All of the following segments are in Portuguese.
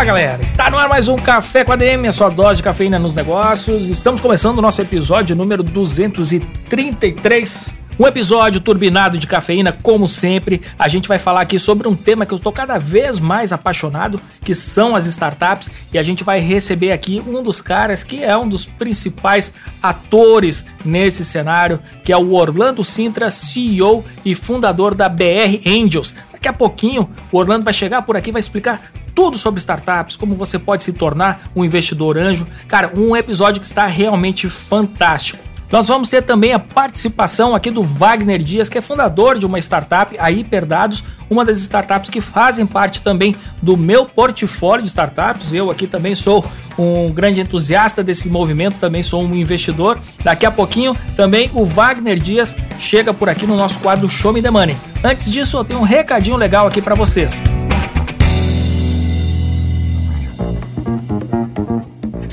Fala galera, está no ar mais um Café com ADM, a sua dose de cafeína nos negócios. Estamos começando o nosso episódio número 233 um episódio turbinado de cafeína, como sempre. A gente vai falar aqui sobre um tema que eu estou cada vez mais apaixonado, que são as startups, e a gente vai receber aqui um dos caras que é um dos principais atores nesse cenário, que é o Orlando Sintra, CEO e fundador da BR Angels. Daqui a pouquinho, o Orlando vai chegar por aqui e vai explicar tudo sobre startups, como você pode se tornar um investidor anjo. Cara, um episódio que está realmente fantástico. Nós vamos ter também a participação aqui do Wagner Dias, que é fundador de uma startup, a Hiperdados, uma das startups que fazem parte também do meu portfólio de startups. Eu aqui também sou um grande entusiasta desse movimento, também sou um investidor. Daqui a pouquinho também o Wagner Dias chega por aqui no nosso quadro Show Me the Money. Antes disso, eu tenho um recadinho legal aqui para vocês.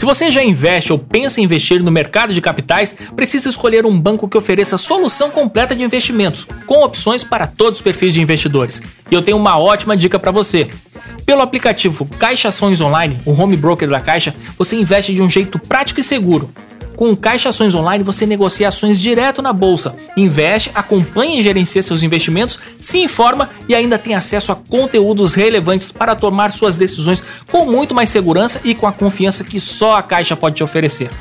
Você já investe ou pensa em investir no mercado de capitais, precisa escolher um banco que ofereça solução completa de investimentos, com opções para todos os perfis de investidores. E eu tenho uma ótima dica para você. Pelo aplicativo Caixa Ações Online, o home broker da Caixa, você investe de um jeito prático e seguro. Com o Caixa Ações Online, você negocia ações direto na bolsa, investe, acompanha e gerencia seus investimentos, se informa e ainda tem acesso a conteúdos relevantes para tomar suas decisões com muito mais segurança e com a confiança que só a Caixa pode te oferecer.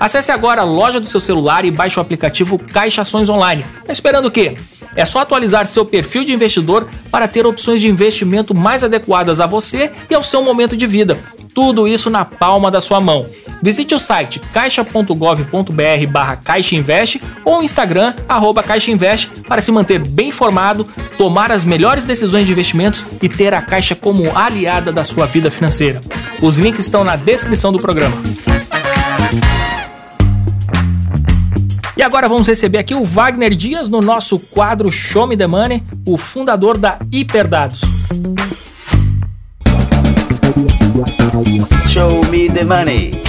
Acesse agora a loja do seu celular e baixe o aplicativo Caixa Ações Online. Tá esperando o quê? É só atualizar seu perfil de investidor para ter opções de investimento mais adequadas a você e ao seu momento de vida. Tudo isso na palma da sua mão. Visite o site caixa.gov.br barra caixainvest ou o Instagram arroba caixainvest para se manter bem informado, tomar as melhores decisões de investimentos e ter a Caixa como aliada da sua vida financeira. Os links estão na descrição do programa. E agora vamos receber aqui o Wagner Dias no nosso quadro Show Me The Money, o fundador da Hiperdados. Show Me the Money.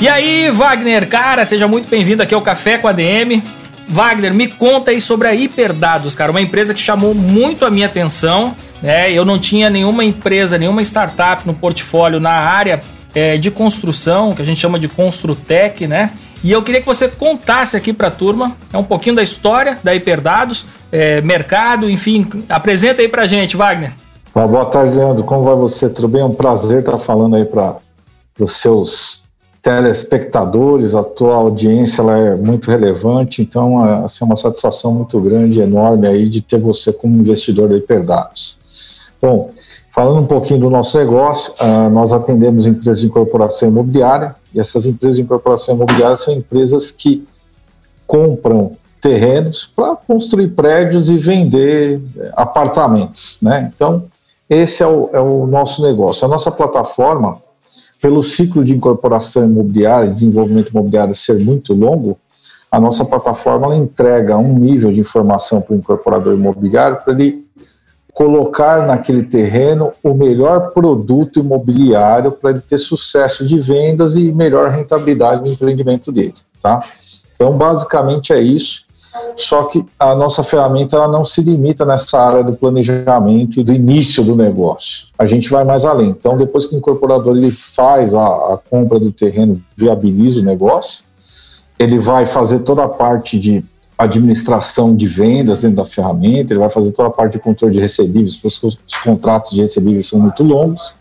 E aí, Wagner, cara, seja muito bem-vindo aqui ao Café com a DM. Wagner, me conta aí sobre a Hiperdados, cara, uma empresa que chamou muito a minha atenção. Né? Eu não tinha nenhuma empresa, nenhuma startup no portfólio na área é, de construção, que a gente chama de Construtec, né? E eu queria que você contasse aqui para a turma é um pouquinho da história da Hiperdados, é, mercado, enfim, apresenta aí para a gente, Wagner. Boa tarde, Leandro. Como vai você? Tudo bem? É um prazer estar falando aí para os seus telespectadores. A tua audiência ela é muito relevante, então é assim, uma satisfação muito grande, enorme aí de ter você como investidor da Hiperdados. Bom, falando um pouquinho do nosso negócio, uh, nós atendemos empresas de incorporação imobiliária e essas empresas de incorporação imobiliária são empresas que compram terrenos para construir prédios e vender eh, apartamentos, né? Então, esse é o, é o nosso negócio. A nossa plataforma, pelo ciclo de incorporação imobiliária, desenvolvimento imobiliário ser muito longo, a nossa plataforma entrega um nível de informação para o incorporador imobiliário para ele colocar naquele terreno o melhor produto imobiliário para ele ter sucesso de vendas e melhor rentabilidade no empreendimento dele, tá? Então, basicamente é isso. Só que a nossa ferramenta ela não se limita nessa área do planejamento e do início do negócio. A gente vai mais além. Então, depois que o incorporador ele faz a, a compra do terreno, viabiliza o negócio, ele vai fazer toda a parte de administração de vendas dentro da ferramenta, ele vai fazer toda a parte de controle de recebíveis, porque os contratos de recebíveis são muito longos,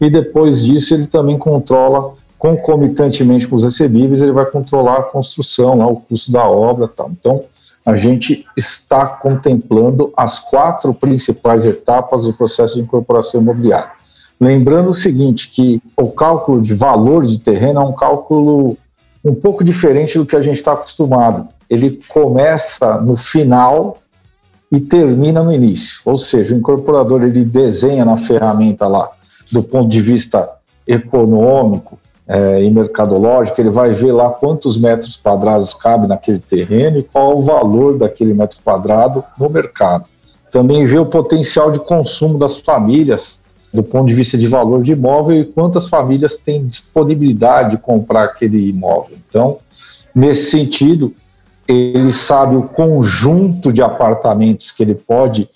e depois disso ele também controla concomitantemente com os recebíveis, ele vai controlar a construção, lá, o custo da obra tal. Então, a gente está contemplando as quatro principais etapas do processo de incorporação imobiliária. Lembrando o seguinte, que o cálculo de valor de terreno é um cálculo um pouco diferente do que a gente está acostumado. Ele começa no final e termina no início. Ou seja, o incorporador ele desenha na ferramenta lá, do ponto de vista econômico é, e mercadológico, ele vai ver lá quantos metros quadrados cabe naquele terreno e qual o valor daquele metro quadrado no mercado. Também vê o potencial de consumo das famílias do ponto de vista de valor de imóvel e quantas famílias têm disponibilidade de comprar aquele imóvel. Então, nesse sentido, ele sabe o conjunto de apartamentos que ele pode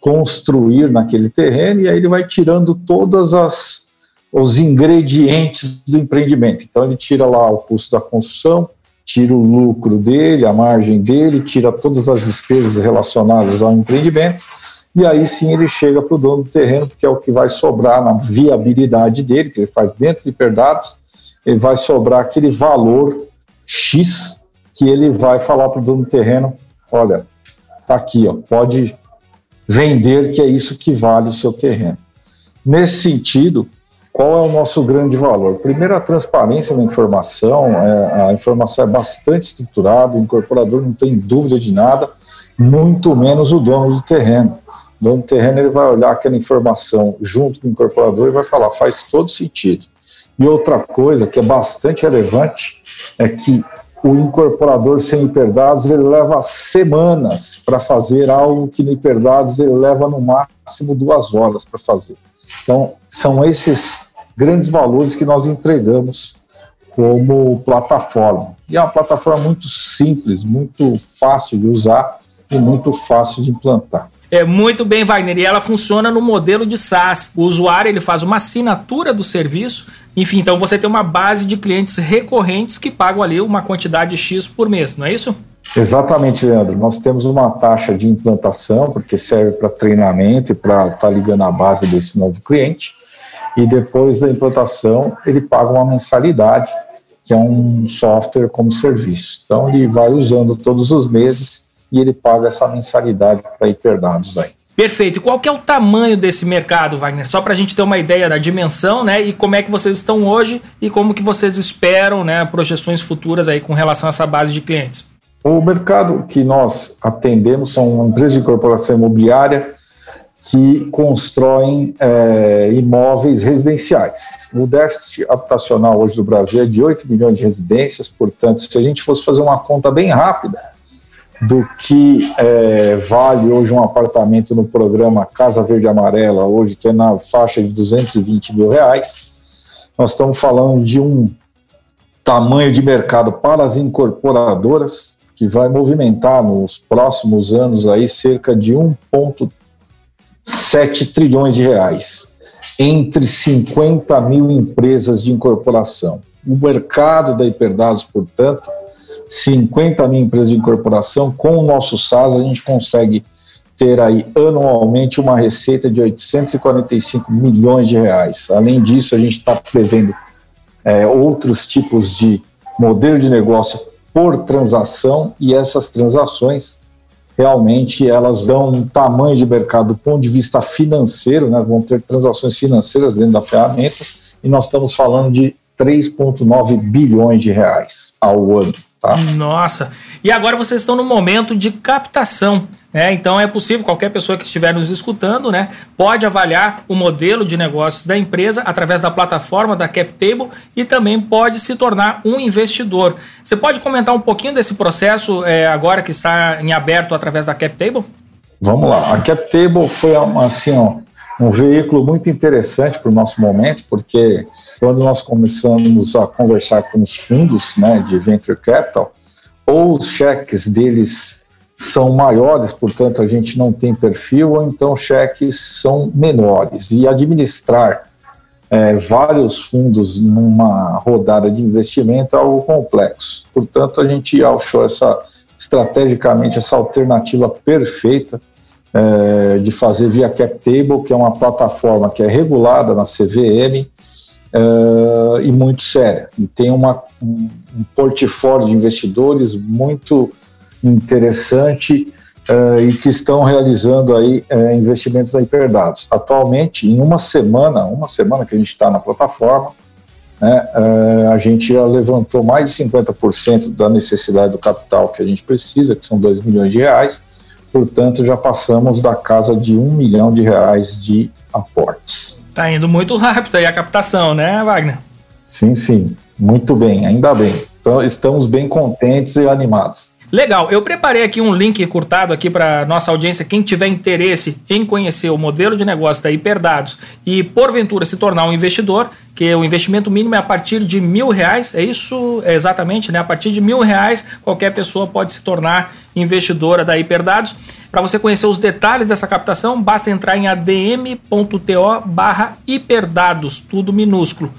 construir naquele terreno e aí ele vai tirando todas as os ingredientes do empreendimento. Então ele tira lá o custo da construção, tira o lucro dele, a margem dele, tira todas as despesas relacionadas ao empreendimento e aí sim ele chega para o dono do terreno, porque é o que vai sobrar na viabilidade dele, que ele faz dentro de perdados, ele vai sobrar aquele valor X que ele vai falar para o dono do terreno, olha, tá aqui, ó, pode vender que é isso que vale o seu terreno. Nesse sentido, qual é o nosso grande valor? Primeiro, a transparência da informação, é, a informação é bastante estruturada, o incorporador não tem dúvida de nada, muito menos o dono do terreno. O dono do terreno ele vai olhar aquela informação junto com o incorporador e vai falar, faz todo sentido. E outra coisa que é bastante relevante é que o incorporador sem hiperdados ele leva semanas para fazer algo que no hiperdados ele leva no máximo duas horas para fazer. Então, são esses grandes valores que nós entregamos como plataforma. E é uma plataforma muito simples, muito fácil de usar e muito fácil de implantar. É muito bem, Wagner. E ela funciona no modelo de SaaS. O usuário ele faz uma assinatura do serviço. Enfim, então você tem uma base de clientes recorrentes que pagam ali uma quantidade X por mês, não é isso? Exatamente, Leandro. Nós temos uma taxa de implantação, porque serve para treinamento e para estar tá ligando a base desse novo cliente. E depois da implantação, ele paga uma mensalidade, que é um software como serviço. Então, ele vai usando todos os meses e ele paga essa mensalidade para hiperdados aí. Perfeito. E qual que é o tamanho desse mercado, Wagner? Só para a gente ter uma ideia da dimensão, né? E como é que vocês estão hoje e como que vocês esperam, né? Projeções futuras aí com relação a essa base de clientes. O mercado que nós atendemos são empresas de incorporação imobiliária que constroem é, imóveis residenciais. O déficit habitacional hoje do Brasil é de 8 milhões de residências, portanto, se a gente fosse fazer uma conta bem rápida, do que é, vale hoje um apartamento no programa Casa Verde Amarela, hoje que é na faixa de 220 mil reais, nós estamos falando de um tamanho de mercado para as incorporadoras que vai movimentar nos próximos anos aí cerca de 1,7 trilhões de reais entre 50 mil empresas de incorporação. O mercado da Hiperdados, portanto, 50 mil empresas de incorporação, com o nosso SaaS a gente consegue ter aí anualmente uma receita de 845 milhões de reais. Além disso, a gente está prevendo é, outros tipos de modelo de negócio por transação e essas transações realmente elas dão um tamanho de mercado do ponto de vista financeiro, né, vão ter transações financeiras dentro da ferramenta e nós estamos falando de 3,9 bilhões de reais ao ano. Tá? Nossa! E agora vocês estão no momento de captação. Né? Então é possível, qualquer pessoa que estiver nos escutando, né, pode avaliar o modelo de negócios da empresa através da plataforma da CapTable e também pode se tornar um investidor. Você pode comentar um pouquinho desse processo é, agora que está em aberto através da CapTable? Vamos lá. A CapTable foi uma, assim, um veículo muito interessante para o nosso momento, porque quando nós começamos a conversar com os fundos né, de venture capital, ou os cheques deles são maiores, portanto a gente não tem perfil, ou então cheques são menores. E administrar é, vários fundos numa rodada de investimento é algo complexo. Portanto, a gente achou essa estrategicamente essa alternativa perfeita é, de fazer via CapTable, que é uma plataforma que é regulada na CVM, uh, e muito séria. E tem uma, um, um portfólio de investidores muito interessante uh, e que estão realizando aí uh, investimentos na Hiperdados. Atualmente, em uma semana, uma semana que a gente está na plataforma, né, uh, a gente já levantou mais de 50% da necessidade do capital que a gente precisa, que são 2 milhões de reais, portanto já passamos da casa de um milhão de reais de aportes. Tá indo muito rápido aí a captação, né, Wagner? Sim, sim, muito bem, ainda bem. Então, estamos bem contentes e animados. Legal, eu preparei aqui um link encurtado aqui para nossa audiência, quem tiver interesse em conhecer o modelo de negócio da Hiperdados e porventura se tornar um investidor, que o investimento mínimo é a partir de mil reais, é isso é exatamente, né? A partir de mil reais qualquer pessoa pode se tornar investidora da Hiperdados. Para você conhecer os detalhes dessa captação, basta entrar em adm.to barra hiperdados, tudo minúsculo.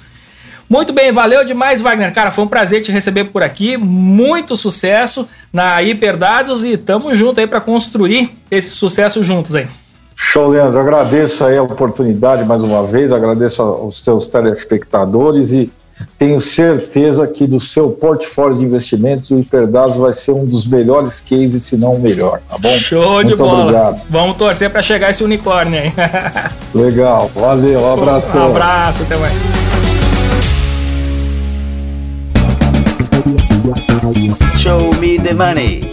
Muito bem, valeu demais, Wagner. Cara, foi um prazer te receber por aqui. Muito sucesso na Hiperdados e tamo junto aí para construir esse sucesso juntos aí. Show, Leandro. Agradeço aí a oportunidade mais uma vez, agradeço aos seus telespectadores e tenho certeza que do seu portfólio de investimentos o Hiperdados vai ser um dos melhores cases, se não o melhor, tá bom? Show Muito de bola. Obrigado. Vamos torcer para chegar esse unicórnio aí. Legal, valeu, um abraço. Um abraço, até mais. Show me the money.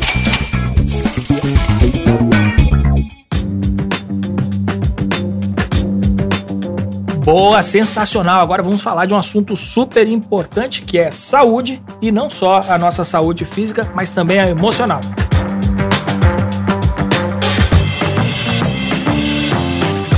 Boa, sensacional. Agora vamos falar de um assunto super importante que é saúde e não só a nossa saúde física, mas também a emocional.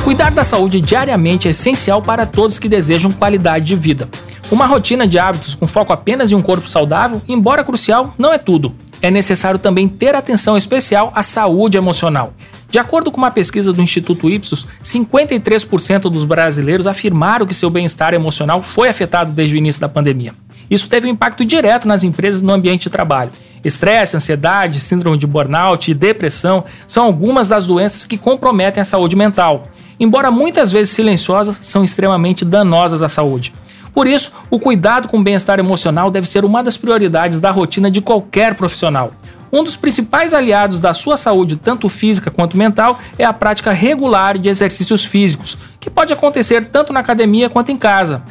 Cuidar da saúde diariamente é essencial para todos que desejam qualidade de vida. Uma rotina de hábitos com foco apenas em um corpo saudável, embora crucial, não é tudo. É necessário também ter atenção especial à saúde emocional. De acordo com uma pesquisa do Instituto Ipsos, 53% dos brasileiros afirmaram que seu bem-estar emocional foi afetado desde o início da pandemia. Isso teve um impacto direto nas empresas no ambiente de trabalho. Estresse, ansiedade, síndrome de burnout e depressão são algumas das doenças que comprometem a saúde mental. Embora muitas vezes silenciosas, são extremamente danosas à saúde. Por isso, o cuidado com o bem-estar emocional deve ser uma das prioridades da rotina de qualquer profissional. Um dos principais aliados da sua saúde, tanto física quanto mental, é a prática regular de exercícios físicos, que pode acontecer tanto na academia quanto em casa.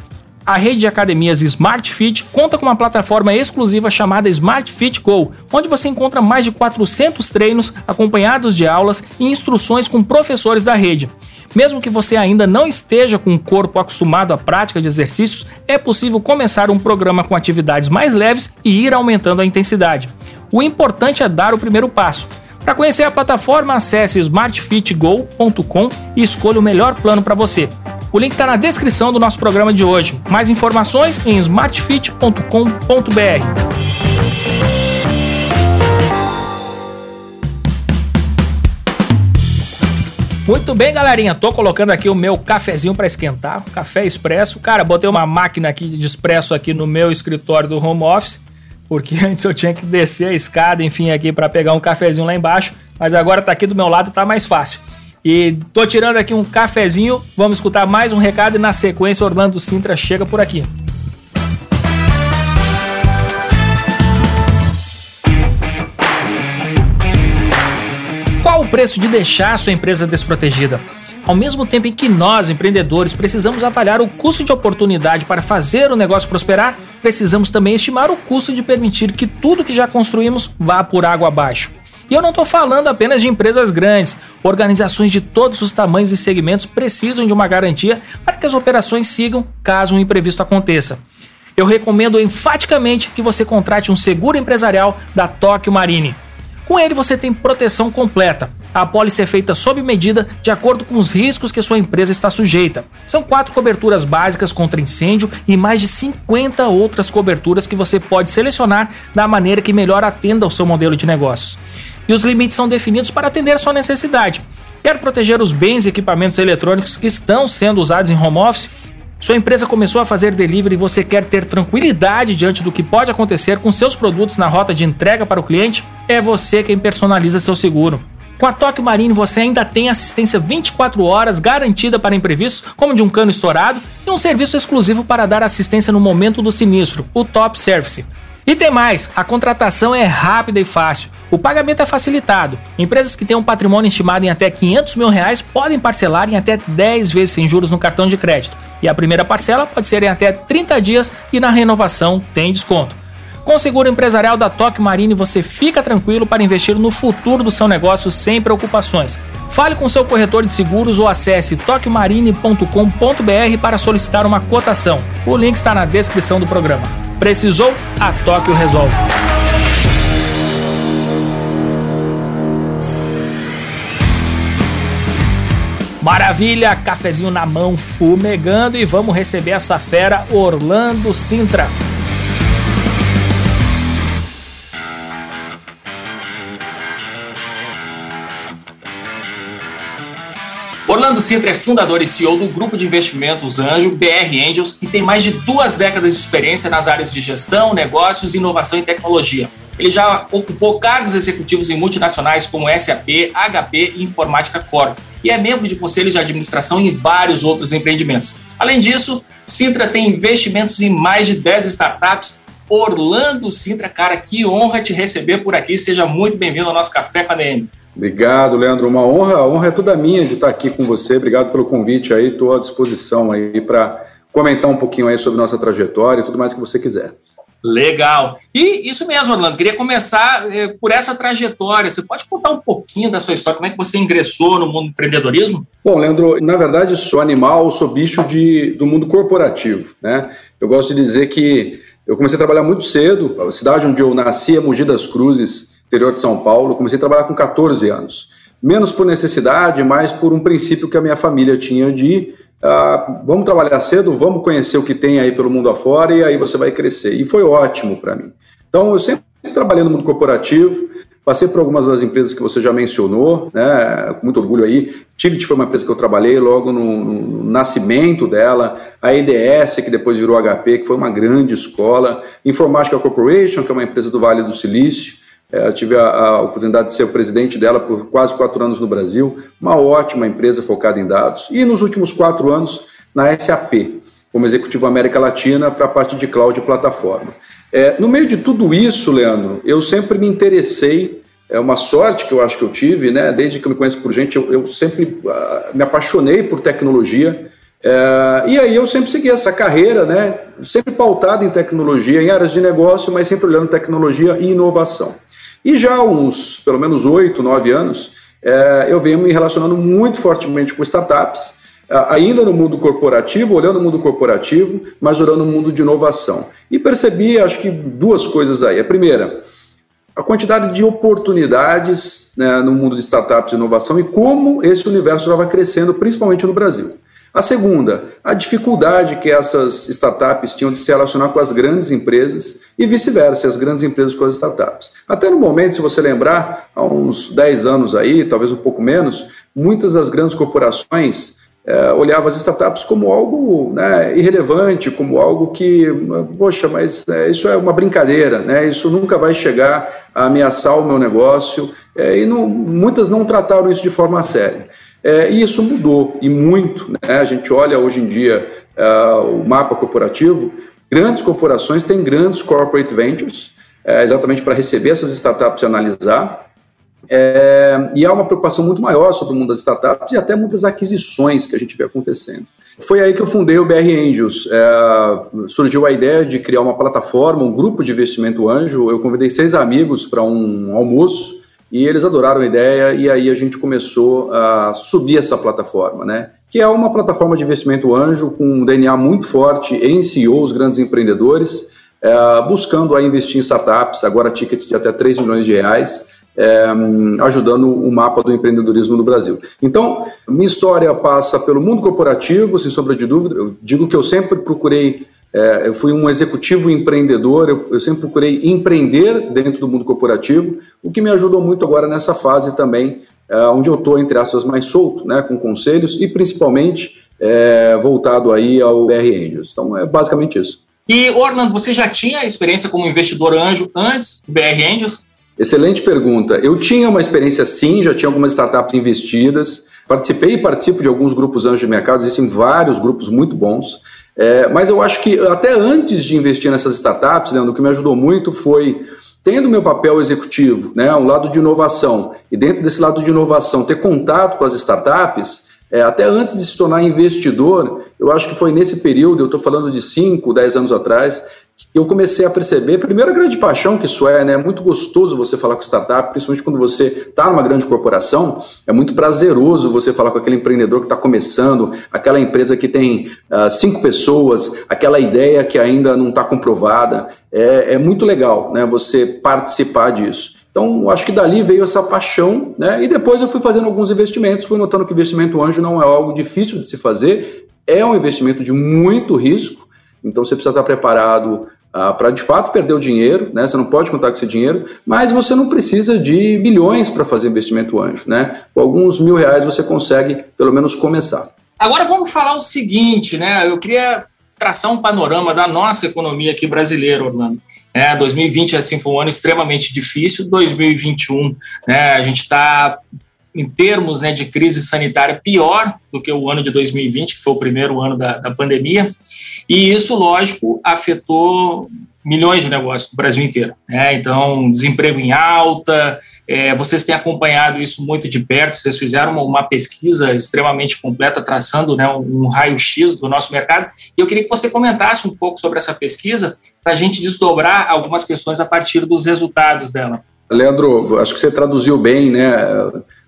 A rede de academias Smart Fit conta com uma plataforma exclusiva chamada Smart Fit Go, onde você encontra mais de 400 treinos acompanhados de aulas e instruções com professores da rede. Mesmo que você ainda não esteja com o corpo acostumado à prática de exercícios, é possível começar um programa com atividades mais leves e ir aumentando a intensidade. O importante é dar o primeiro passo. Para conhecer a plataforma, acesse smartfitgo.com e escolha o melhor plano para você. O link está na descrição do nosso programa de hoje. Mais informações em smartfit.com.br. Muito bem, galerinha. Tô colocando aqui o meu cafezinho para esquentar, café expresso. Cara, botei uma máquina aqui de expresso aqui no meu escritório do home office, porque antes eu tinha que descer a escada, enfim, aqui para pegar um cafezinho lá embaixo, mas agora tá aqui do meu lado, tá mais fácil. E tô tirando aqui um cafezinho, vamos escutar mais um recado e na sequência Orlando Sintra chega por aqui. Qual o preço de deixar a sua empresa desprotegida? Ao mesmo tempo em que nós, empreendedores, precisamos avaliar o custo de oportunidade para fazer o negócio prosperar, precisamos também estimar o custo de permitir que tudo que já construímos vá por água abaixo. E eu não estou falando apenas de empresas grandes. Organizações de todos os tamanhos e segmentos precisam de uma garantia para que as operações sigam caso um imprevisto aconteça. Eu recomendo enfaticamente que você contrate um seguro empresarial da Tóquio Marine. Com ele você tem proteção completa. A apólice é feita sob medida de acordo com os riscos que sua empresa está sujeita. São quatro coberturas básicas contra incêndio e mais de 50 outras coberturas que você pode selecionar da maneira que melhor atenda ao seu modelo de negócios. E os limites são definidos para atender a sua necessidade. Quer proteger os bens e equipamentos eletrônicos que estão sendo usados em home office? Sua empresa começou a fazer delivery e você quer ter tranquilidade diante do que pode acontecer com seus produtos na rota de entrega para o cliente? É você quem personaliza seu seguro. Com a Tóquio Marine você ainda tem assistência 24 horas garantida para imprevistos, como de um cano estourado, e um serviço exclusivo para dar assistência no momento do sinistro, o Top Service. E tem mais, a contratação é rápida e fácil. O pagamento é facilitado. Empresas que têm um patrimônio estimado em até 500 mil reais podem parcelar em até 10 vezes sem juros no cartão de crédito. E a primeira parcela pode ser em até 30 dias e na renovação tem desconto. Com o seguro empresarial da Tóquio Marine, você fica tranquilo para investir no futuro do seu negócio sem preocupações. Fale com seu corretor de seguros ou acesse tokyomarine.com.br para solicitar uma cotação. O link está na descrição do programa. Precisou? A Tóquio resolve. Maravilha, cafezinho na mão, fumegando e vamos receber essa fera Orlando Sintra. Orlando Sintra é fundador e CEO do grupo de investimentos Anjo, BR Angels, e tem mais de duas décadas de experiência nas áreas de gestão, negócios, inovação e tecnologia. Ele já ocupou cargos executivos em multinacionais como SAP, HP e Informática Corp, e é membro de conselhos de administração em vários outros empreendimentos. Além disso, Sintra tem investimentos em mais de 10 startups. Orlando Sintra, cara, que honra te receber por aqui. Seja muito bem-vindo ao nosso Café com a DM. Obrigado, Leandro. Uma honra, a honra é toda minha de estar aqui com você. Obrigado pelo convite aí. Estou à disposição aí para comentar um pouquinho aí sobre nossa trajetória e tudo mais que você quiser. Legal. E isso mesmo, Orlando. Queria começar eh, por essa trajetória. Você pode contar um pouquinho da sua história? Como é que você ingressou no mundo do empreendedorismo? Bom, Leandro, na verdade sou animal, sou bicho de, do mundo corporativo. Né? Eu gosto de dizer que eu comecei a trabalhar muito cedo. A cidade onde eu nasci é Mogi das Cruzes interior de São Paulo. Comecei a trabalhar com 14 anos. Menos por necessidade, mais por um princípio que a minha família tinha de uh, vamos trabalhar cedo, vamos conhecer o que tem aí pelo mundo afora e aí você vai crescer. E foi ótimo para mim. Então, eu sempre trabalhei no mundo corporativo, passei por algumas das empresas que você já mencionou, né, com muito orgulho aí. Tivit foi uma empresa que eu trabalhei logo no, no, nascimento dela, a EDS, que depois virou HP, que foi uma grande escola, Informática Corporation, que é uma empresa do Vale do Silício, é, tive a, a, oportunidade de ser o presidente dela por quase quatro anos no Brasil, uma ótima empresa focada em dados. E nos últimos quatro anos na SAP, como executivo América Latina para a parte de cloud e plataforma. É, no meio de tudo isso, Leandro, eu sempre me interessei, é uma sorte que eu acho que eu tive, né? desde que eu me conheço por gente, eu, eu sempre uh, me apaixonei por tecnologia. É, e aí eu sempre segui essa carreira, né? sempre pautado em tecnologia, em áreas de negócio, mas sempre olhando tecnologia e inovação. E já há uns, pelo menos oito, nove anos, é, eu venho me relacionando muito fortemente com startups, é, ainda no mundo corporativo, olhando o mundo corporativo, mas olhando o mundo de inovação. E percebi, acho que, duas coisas aí. A primeira, a quantidade de oportunidades né, no mundo de startups e inovação e como esse universo estava crescendo, principalmente no Brasil. A segunda, a dificuldade que essas startups tinham de se relacionar com as grandes empresas e vice-versa, as grandes empresas com as startups. Até no momento, se você lembrar, há uns 10 anos aí, talvez um pouco menos, muitas das grandes corporações é, olhavam as startups como algo né, irrelevante, como algo que, poxa, mas é, isso é uma brincadeira, né, isso nunca vai chegar a ameaçar o meu negócio, é, e não, muitas não trataram isso de forma séria. É, e isso mudou, e muito. Né? A gente olha hoje em dia uh, o mapa corporativo, grandes corporações têm grandes corporate ventures, é, exatamente para receber essas startups e analisar. É, e há uma preocupação muito maior sobre o mundo das startups e até muitas aquisições que a gente vê acontecendo. Foi aí que eu fundei o BR Angels. É, surgiu a ideia de criar uma plataforma, um grupo de investimento anjo. Eu convidei seis amigos para um almoço e eles adoraram a ideia e aí a gente começou a subir essa plataforma, né? Que é uma plataforma de investimento anjo com um DNA muito forte em CEOs, grandes empreendedores, é, buscando a investir em startups, agora tickets de até 3 milhões de reais, é, ajudando o mapa do empreendedorismo no Brasil. Então, minha história passa pelo mundo corporativo, sem sombra de dúvida. Eu digo que eu sempre procurei é, eu fui um executivo empreendedor, eu, eu, sempre procurei empreender dentro do mundo corporativo, o que me ajudou muito agora nessa fase também, é, onde eu estou, entre aspas, mais solto, né, com conselhos e principalmente é, voltado aí ao BR Angels. Então, é basicamente isso. E, Orlando, você já tinha experiência como investidor anjo antes do BR Angels? Excelente pergunta. Eu tinha uma experiência sim, já tinha algumas startups investidas, participei e participo de alguns grupos anjos de mercado, existem vários grupos muito bons. É, mas eu acho que até antes de investir nessas startups, Leandro, o que me ajudou muito foi, tendo meu papel executivo, né, um lado de inovação, e dentro desse lado de inovação, ter contato com as startups, é, até antes de se tornar investidor, eu acho que foi nesse período, eu estou falando de 5, 10 anos atrás, eu comecei a perceber, primeiro, a grande paixão que isso é, né? É muito gostoso você falar com startup, principalmente quando você está numa grande corporação, é muito prazeroso você falar com aquele empreendedor que está começando, aquela empresa que tem uh, cinco pessoas, aquela ideia que ainda não está comprovada. É, é muito legal, né? Você participar disso. Então, acho que dali veio essa paixão, né? E depois eu fui fazendo alguns investimentos, fui notando que investimento anjo não é algo difícil de se fazer, é um investimento de muito risco, então você precisa estar preparado ah, para de fato perder o dinheiro, né? Você não pode contar com esse dinheiro, mas você não precisa de milhões para fazer investimento anjo, né? Com alguns mil reais você consegue pelo menos começar. Agora vamos falar o seguinte, né? Eu queria traçar um panorama da nossa economia aqui brasileira, Orlando. É, 2020 assim foi um ano extremamente difícil. 2021, né? A gente está em termos né, de crise sanitária pior do que o ano de 2020, que foi o primeiro ano da, da pandemia. E isso, lógico, afetou milhões de negócios do Brasil inteiro. Né? Então, desemprego em alta, é, vocês têm acompanhado isso muito de perto, vocês fizeram uma, uma pesquisa extremamente completa, traçando né, um, um raio-x do nosso mercado, e eu queria que você comentasse um pouco sobre essa pesquisa, para a gente desdobrar algumas questões a partir dos resultados dela. Leandro, acho que você traduziu bem, né?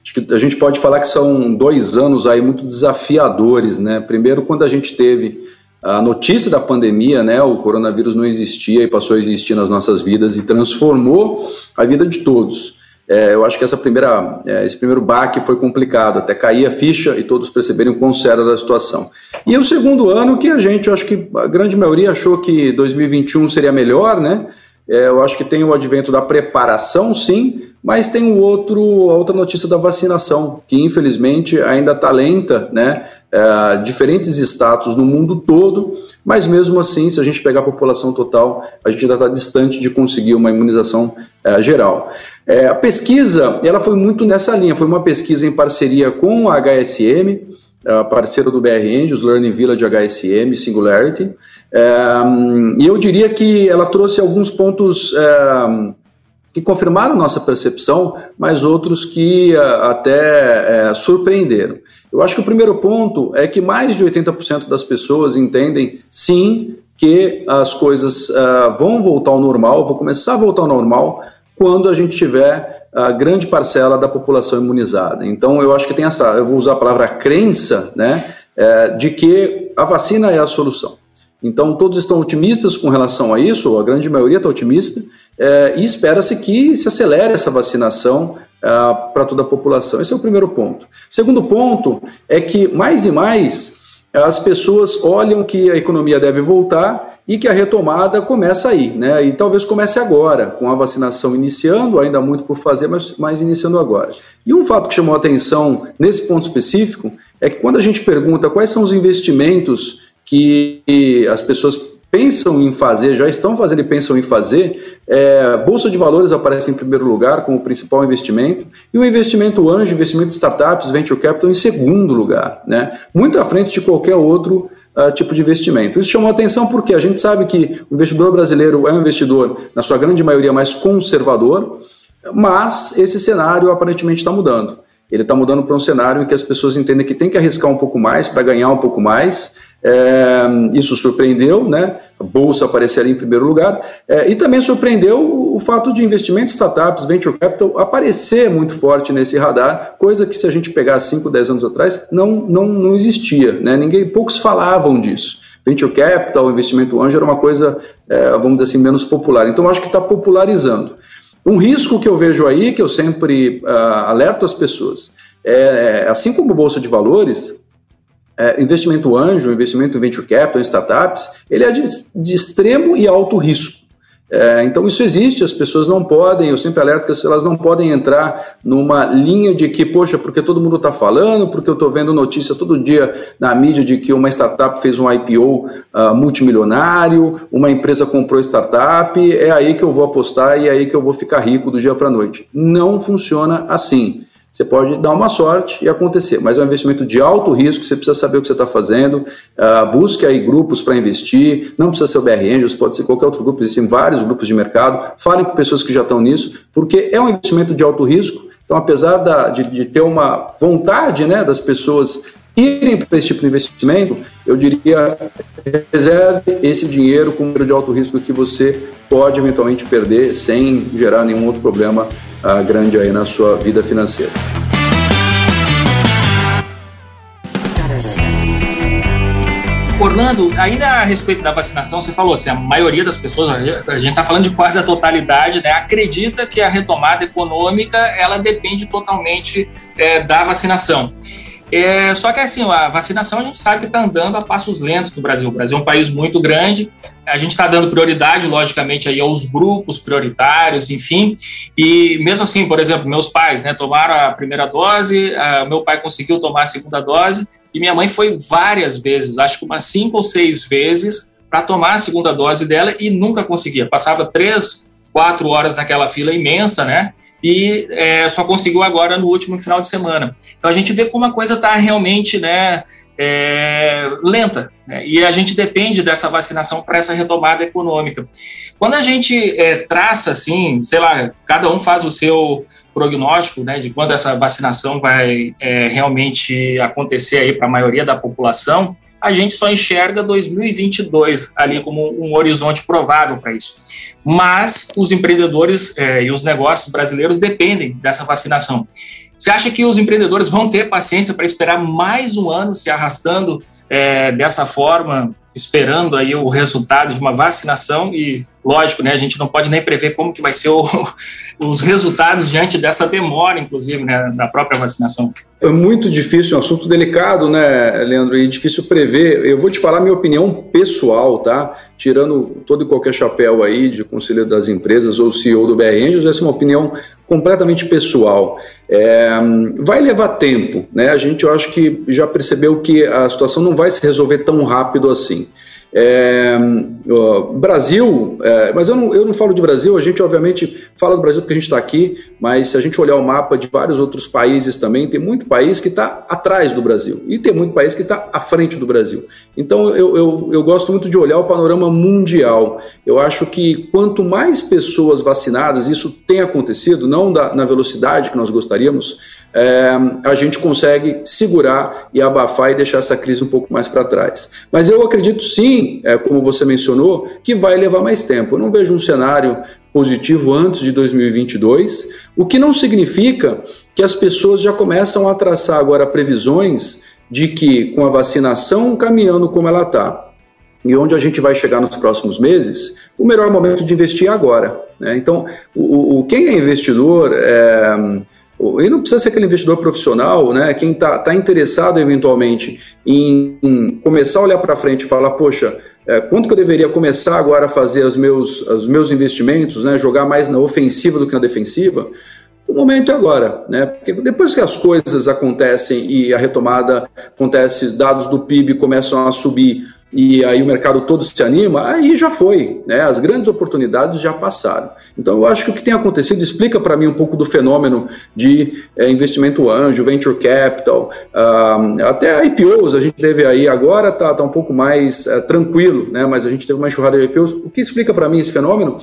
Acho que a gente pode falar que são dois anos aí muito desafiadores, né? Primeiro, quando a gente teve a notícia da pandemia, né, o coronavírus não existia e passou a existir nas nossas vidas e transformou a vida de todos. É, eu acho que essa primeira, é, esse primeiro baque foi complicado, até cair a ficha e todos perceberem o quão séria era a situação. E o segundo ano que a gente, eu acho que a grande maioria achou que 2021 seria melhor, né? É, eu acho que tem o advento da preparação, sim, mas tem o outro, outra notícia da vacinação, que infelizmente ainda está lenta, né? É, diferentes status no mundo todo, mas mesmo assim, se a gente pegar a população total, a gente ainda está distante de conseguir uma imunização é, geral. É, a pesquisa, ela foi muito nessa linha, foi uma pesquisa em parceria com a HSM, a parceira do BR Angels, Learning Village HSM, Singularity, é, e eu diria que ela trouxe alguns pontos é, que confirmaram nossa percepção, mas outros que é, até é, surpreenderam. Eu acho que o primeiro ponto é que mais de 80% das pessoas entendem, sim, que as coisas uh, vão voltar ao normal, vão começar a voltar ao normal quando a gente tiver a grande parcela da população imunizada. Então, eu acho que tem essa, eu vou usar a palavra crença, né, é, de que a vacina é a solução. Então, todos estão otimistas com relação a isso, a grande maioria está otimista, é, e espera-se que se acelere essa vacinação é, para toda a população. Esse é o primeiro ponto. Segundo ponto é que, mais e mais, as pessoas olham que a economia deve voltar e que a retomada começa aí, né? E talvez comece agora, com a vacinação iniciando, ainda muito por fazer, mas, mas iniciando agora. E um fato que chamou a atenção nesse ponto específico é que quando a gente pergunta quais são os investimentos que as pessoas pensam em fazer, já estão fazendo e pensam em fazer, é, Bolsa de Valores aparece em primeiro lugar como principal investimento, e o investimento anjo, investimento de startups, venture capital em segundo lugar, né? muito à frente de qualquer outro uh, tipo de investimento. Isso chamou atenção porque a gente sabe que o investidor brasileiro é um investidor, na sua grande maioria, mais conservador, mas esse cenário aparentemente está mudando. Ele está mudando para um cenário em que as pessoas entendem que tem que arriscar um pouco mais para ganhar um pouco mais, é, isso surpreendeu, né? A bolsa aparecer ali em primeiro lugar, é, e também surpreendeu o fato de investimentos, startups, venture capital aparecer muito forte nesse radar, coisa que se a gente pegar 5, 10 anos atrás não, não, não existia, né? Ninguém, poucos falavam disso. Venture capital, investimento anjo era uma coisa, é, vamos dizer assim, menos popular. Então acho que está popularizando. Um risco que eu vejo aí, que eu sempre uh, alerto as pessoas, é assim como bolsa de valores, é, investimento anjo, investimento em venture capital, em startups, ele é de, de extremo e alto risco. É, então isso existe, as pessoas não podem, eu sempre alerto que elas não podem entrar numa linha de que, poxa, porque todo mundo está falando, porque eu estou vendo notícia todo dia na mídia de que uma startup fez um IPO uh, ah, multimilionário, uma empresa comprou startup, é aí que eu vou apostar e é aí que eu vou ficar rico do dia para a noite. Não funciona assim. Você pode dar uma sorte e acontecer, mas é um investimento de alto risco, você precisa saber o que você está fazendo, uh, busque aí grupos para investir, não precisa ser o BR Angels, pode ser qualquer outro grupo, existem vários grupos de mercado, falem com pessoas que já estão nisso, porque é um investimento de alto risco, então apesar da, de, de ter uma vontade né, das pessoas irem para esse tipo de investimento, eu diria, reserve esse dinheiro com um de alto risco que você pode eventualmente perder sem gerar nenhum outro problema uh, grande aí na sua vida financeira. Orlando, ainda a respeito da vacinação, você falou assim, a maioria das pessoas, a gente está falando de quase a totalidade, né, acredita que a retomada econômica ela depende totalmente é, da vacinação. É, só que assim, a vacinação a gente sabe que está andando a passos lentos no Brasil. O Brasil é um país muito grande, a gente está dando prioridade, logicamente, aí aos grupos prioritários, enfim. E mesmo assim, por exemplo, meus pais né, tomaram a primeira dose, a, meu pai conseguiu tomar a segunda dose, e minha mãe foi várias vezes, acho que umas cinco ou seis vezes, para tomar a segunda dose dela e nunca conseguia. Passava três, quatro horas naquela fila imensa, né? E é, só conseguiu agora no último final de semana. Então a gente vê como a coisa está realmente né, é, lenta né, e a gente depende dessa vacinação para essa retomada econômica. Quando a gente é, traça assim, sei lá, cada um faz o seu prognóstico né, de quando essa vacinação vai é, realmente acontecer aí para a maioria da população, a gente só enxerga 2022 ali como um horizonte provável para isso mas os empreendedores é, e os negócios brasileiros dependem dessa vacinação. Você acha que os empreendedores vão ter paciência para esperar mais um ano se arrastando é, dessa forma, esperando aí o resultado de uma vacinação e lógico, né, a gente não pode nem prever como que vai ser o, os resultados diante dessa demora, inclusive, né, da própria vacinação. É muito difícil, é um assunto delicado, né, Leandro, e difícil prever. Eu vou te falar minha opinião pessoal, tá? Tirando todo e qualquer chapéu aí de conselheiro das empresas ou CEO do BR Angels, essa é uma opinião completamente pessoal. É, vai levar tempo, né? A gente, eu acho que já percebeu que a situação não vai se resolver tão rápido assim. É, Brasil, é, mas eu não, eu não falo de Brasil, a gente obviamente fala do Brasil porque a gente está aqui, mas se a gente olhar o mapa de vários outros países também, tem muito país que está atrás do Brasil e tem muito país que está à frente do Brasil. Então eu, eu, eu gosto muito de olhar o panorama mundial. Eu acho que quanto mais pessoas vacinadas, isso tem acontecido, não da, na velocidade que nós gostaríamos, é, a gente consegue segurar e abafar e deixar essa crise um pouco mais para trás. Mas eu acredito sim, é, como você mencionou, que vai levar mais tempo. Eu não vejo um cenário positivo antes de 2022, o que não significa que as pessoas já começam a traçar agora previsões de que com a vacinação caminhando como ela está e onde a gente vai chegar nos próximos meses, o melhor momento de investir é agora. Né? Então, o, o, quem é investidor é, e não precisa ser aquele investidor profissional, né? Quem está tá interessado eventualmente em, em, começar a olhar para frente e falar, poxa, é, quanto que eu deveria começar agora a fazer os meus, os meus investimentos, né? Jogar mais na ofensiva do que na defensiva. O momento é agora, né? Porque depois que as coisas acontecem e a retomada acontece, dados do PIB começam a subir, e aí o mercado todo se anima, aí já foi, né? As grandes oportunidades já passaram. Então eu acho que o que tem acontecido explica para mim um pouco do fenômeno de é, investimento anjo, venture capital, uh, até IPOs a gente teve aí agora tá, tá um pouco mais uh, tranquilo, né? Mas a gente teve uma enxurrada de IPOs. O que explica para mim esse fenômeno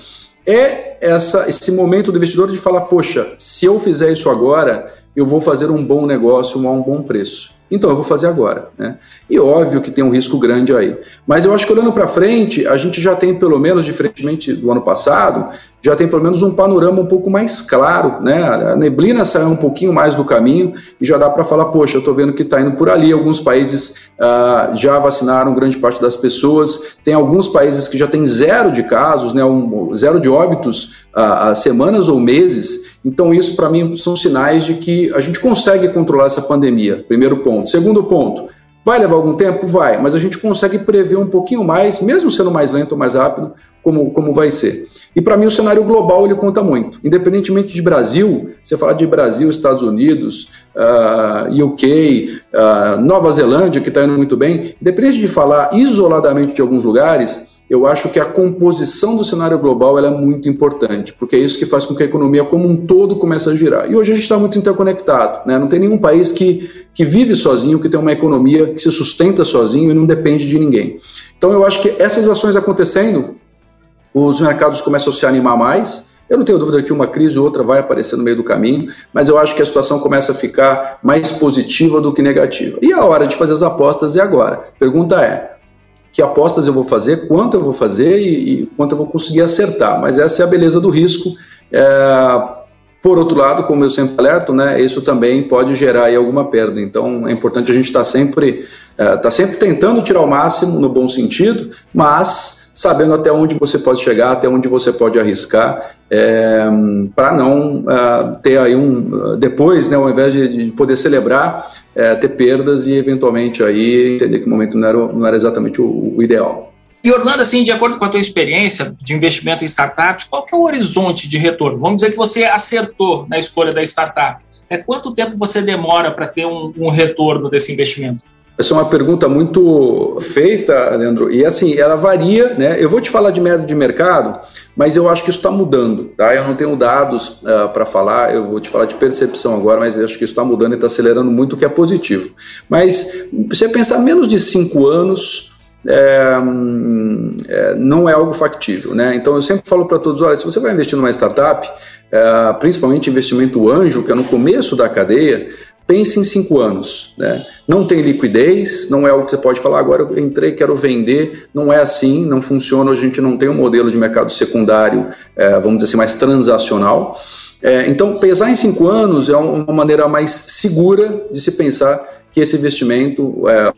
é essa, esse momento do investidor de falar, poxa, se eu fizer isso agora, eu vou fazer um bom negócio a um bom preço. Então eu vou fazer agora. Né? E óbvio que tem um risco grande aí. Mas eu acho que olhando para frente, a gente já tem, pelo menos, diferentemente do ano passado, já tem pelo menos um panorama um pouco mais claro. Né? A neblina saiu um pouquinho mais do caminho e já dá para falar, poxa, eu estou vendo que está indo por ali. Alguns países uh, já vacinaram grande parte das pessoas. Tem alguns países que já tem zero de casos, né? um, zero de óbitos há uh, semanas ou meses. Então, isso para mim são sinais de que a gente consegue controlar essa pandemia. Primeiro ponto. Segundo ponto, vai levar algum tempo? Vai, mas a gente consegue prever um pouquinho mais, mesmo sendo mais lento ou mais rápido, como, como vai ser. E para mim o cenário global ele conta muito. Independentemente de Brasil, você fala de Brasil, Estados Unidos, uh, ah, UK, uh, ah, Nova Zelândia, que está indo muito bem, independente de falar isoladamente de alguns lugares, eu acho que a composição do cenário global é muito importante, porque é isso que faz com que a economia como um todo comece a girar. E hoje a gente está muito interconectado, né? não tem nenhum país que, que vive sozinho, que tem uma economia que se sustenta sozinho e não depende de ninguém. Então eu acho que essas ações acontecendo, os mercados começam a se animar mais, Eu não tenho dúvida que uma crise ou outra vai aparecer no meio do caminho, mas eu acho que a situação começa a ficar mais positiva do que negativa. E a hora de fazer as apostas é agora. Pergunta é: que apostas eu vou fazer, quanto eu vou fazer e, e quanto eu vou conseguir acertar? Mas essa é a beleza do risco. É, por outro lado, como eu sempre alerto, né, isso também pode gerar alguma perda. Então é importante a gente estar tá sempre, é, tá sempre tentando tirar o máximo no bom sentido, mas sabendo até onde você pode chegar, até onde você pode arriscar, é, para não é, ter aí um depois, né, ao invés de, de poder celebrar, é, ter perdas e eventualmente aí entender que o momento não era, não era exatamente o, o ideal. E Orlando, assim, de acordo com a tua experiência de investimento em startups, qual que é o horizonte de retorno? Vamos dizer que você acertou na escolha da startup. É quanto tempo você demora para ter um, um retorno desse investimento? Essa é uma pergunta muito feita, Leandro, e assim, ela varia, né? Eu vou te falar de média de mercado, mas eu acho que isso está mudando, tá? Eu não tenho dados uh, para falar, eu vou te falar de percepção agora, mas eu acho que isso está mudando e está acelerando muito, o que é positivo. Mas você pensar menos de cinco anos, é, é, não é algo factível. Né? Então eu sempre falo para todos: olha, se você vai investir numa startup, é, principalmente investimento anjo, que é no começo da cadeia, pense em cinco anos. Né? Não tem liquidez, não é algo que você pode falar, agora eu entrei, quero vender. Não é assim, não funciona. A gente não tem um modelo de mercado secundário, é, vamos dizer assim, mais transacional. É, então, pesar em cinco anos é uma maneira mais segura de se pensar que esse investimento é,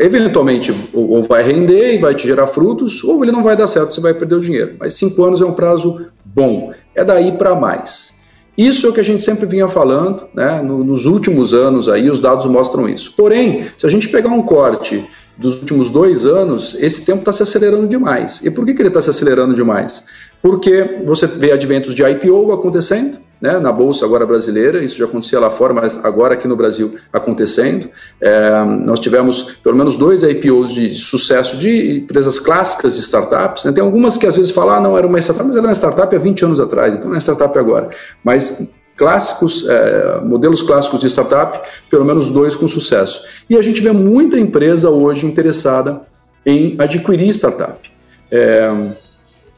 eventualmente ou vai render e vai te gerar frutos, ou ele não vai dar certo, você vai perder o dinheiro. Mas cinco anos é um prazo bom, é daí para mais. Isso é o que a gente sempre vinha falando, né? nos últimos anos aí os dados mostram isso. Porém, se a gente pegar um corte dos últimos dois anos, esse tempo está se acelerando demais. E por que, que ele está se acelerando demais? Porque você vê adventos de IPO acontecendo, né, na Bolsa agora brasileira, isso já acontecia lá fora, mas agora aqui no Brasil acontecendo. É, nós tivemos pelo menos dois IPOs de sucesso de empresas clássicas de startups. Né? Tem algumas que às vezes falam, ah, não, era uma startup, mas era uma startup há 20 anos atrás, então não é startup agora. Mas clássicos, é, modelos clássicos de startup, pelo menos dois com sucesso. E a gente vê muita empresa hoje interessada em adquirir startup. É,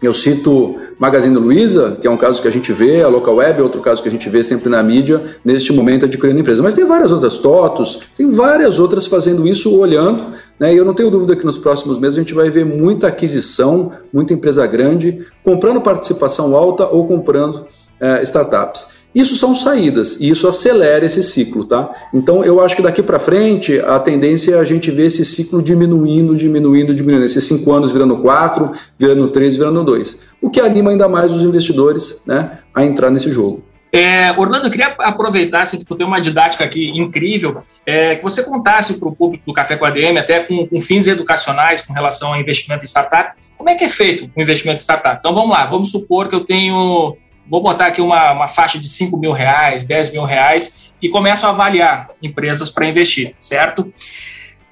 eu cito Magazine Luiza, que é um caso que a gente vê, a Local Web é outro caso que a gente vê sempre na mídia, neste momento adquirindo empresa. Mas tem várias outras, TOTOS, tem várias outras fazendo isso, olhando, né? e eu não tenho dúvida que nos próximos meses a gente vai ver muita aquisição, muita empresa grande, comprando participação alta ou comprando é, startups. Isso são saídas e isso acelera esse ciclo, tá? Então eu acho que daqui para frente a tendência é a gente ver esse ciclo diminuindo, diminuindo, diminuindo. Esses cinco anos virando quatro, virando três, virando dois. O que anima ainda mais os investidores né, a entrar nesse jogo. É, Orlando, eu queria aproveitar, assim, que tu tem uma didática aqui incrível, é, que você contasse para o público do Café com a DM, até com, com, fins educacionais com relação ao investimento em startup, como é que é feito o investimento em startup? Então vamos lá, vamos supor que eu tenho vou botar aqui uma, uma faixa de 5 mil reais, 10 mil reais e começo a avaliar empresas para investir, certo?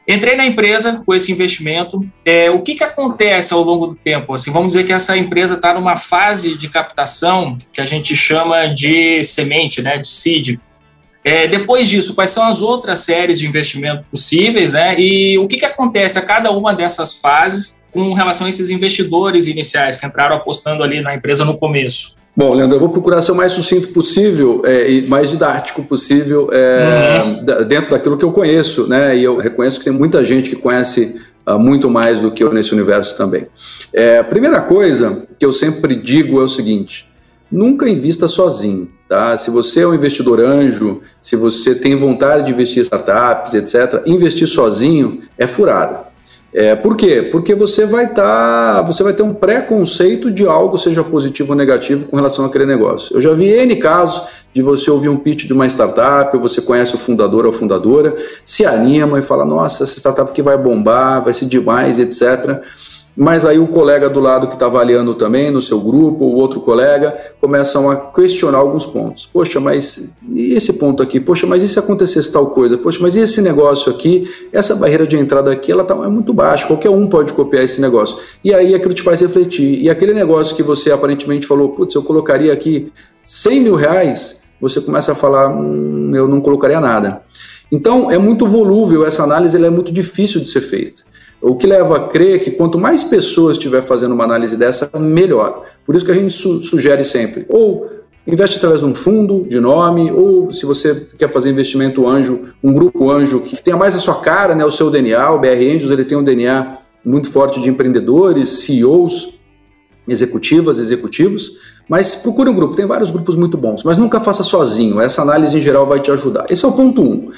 Entrei na empresa com esse investimento. É, o que, que acontece ao longo do tempo? Assim, vamos dizer que essa empresa está numa fase de captação que a gente chama de semente, né, de seed. É, depois disso, quais são as outras séries de investimento possíveis, né? E o que, que acontece a cada uma dessas fases com relação a esses investidores iniciais que entraram apostando ali na empresa no começo? Bom, Leandro, eu vou procurar ser o mais sucinto possível é, e mais didático possível é, uhum. dentro daquilo que eu conheço, né? E eu reconheço que tem muita gente que conhece uh, muito mais do que eu nesse universo também. É, a primeira coisa que eu sempre digo é o seguinte: nunca invista sozinho. Tá? Se você é um investidor anjo, se você tem vontade de investir em startups, etc., investir sozinho é furada. É, por quê? Porque você vai tá, você vai ter um preconceito de algo, seja positivo ou negativo, com relação àquele negócio. Eu já vi N casos de você ouvir um pitch de uma startup, você conhece o fundador ou fundadora, se anima e fala, nossa, essa startup que vai bombar, vai ser demais, etc mas aí o colega do lado que está avaliando também no seu grupo, o outro colega, começam a questionar alguns pontos. Poxa, mas e esse ponto aqui? Poxa, mas e se acontecesse tal coisa? Poxa, mas e esse negócio aqui? Essa barreira de entrada aqui, ela tá, é muito baixa, qualquer um pode copiar esse negócio. E aí aquilo te faz refletir. E aquele negócio que você aparentemente falou, putz, eu colocaria aqui 100 mil reais, você começa a falar, hum, eu não colocaria nada. Então, é muito volúvel essa análise, ela é muito difícil de ser feita. O que leva a crer que quanto mais pessoas estiver fazendo uma análise dessa, melhor. Por isso que a gente su sugere sempre, ou investe através de um fundo de nome, ou se você quer fazer investimento anjo, um grupo anjo que tenha mais a sua cara, né, o seu DNA, o BR Angels, ele tem um DNA muito forte de empreendedores, CEOs, executivas, executivos, mas procure um grupo, tem vários grupos muito bons, mas nunca faça sozinho, essa análise em geral vai te ajudar. Esse é o ponto 1. Um.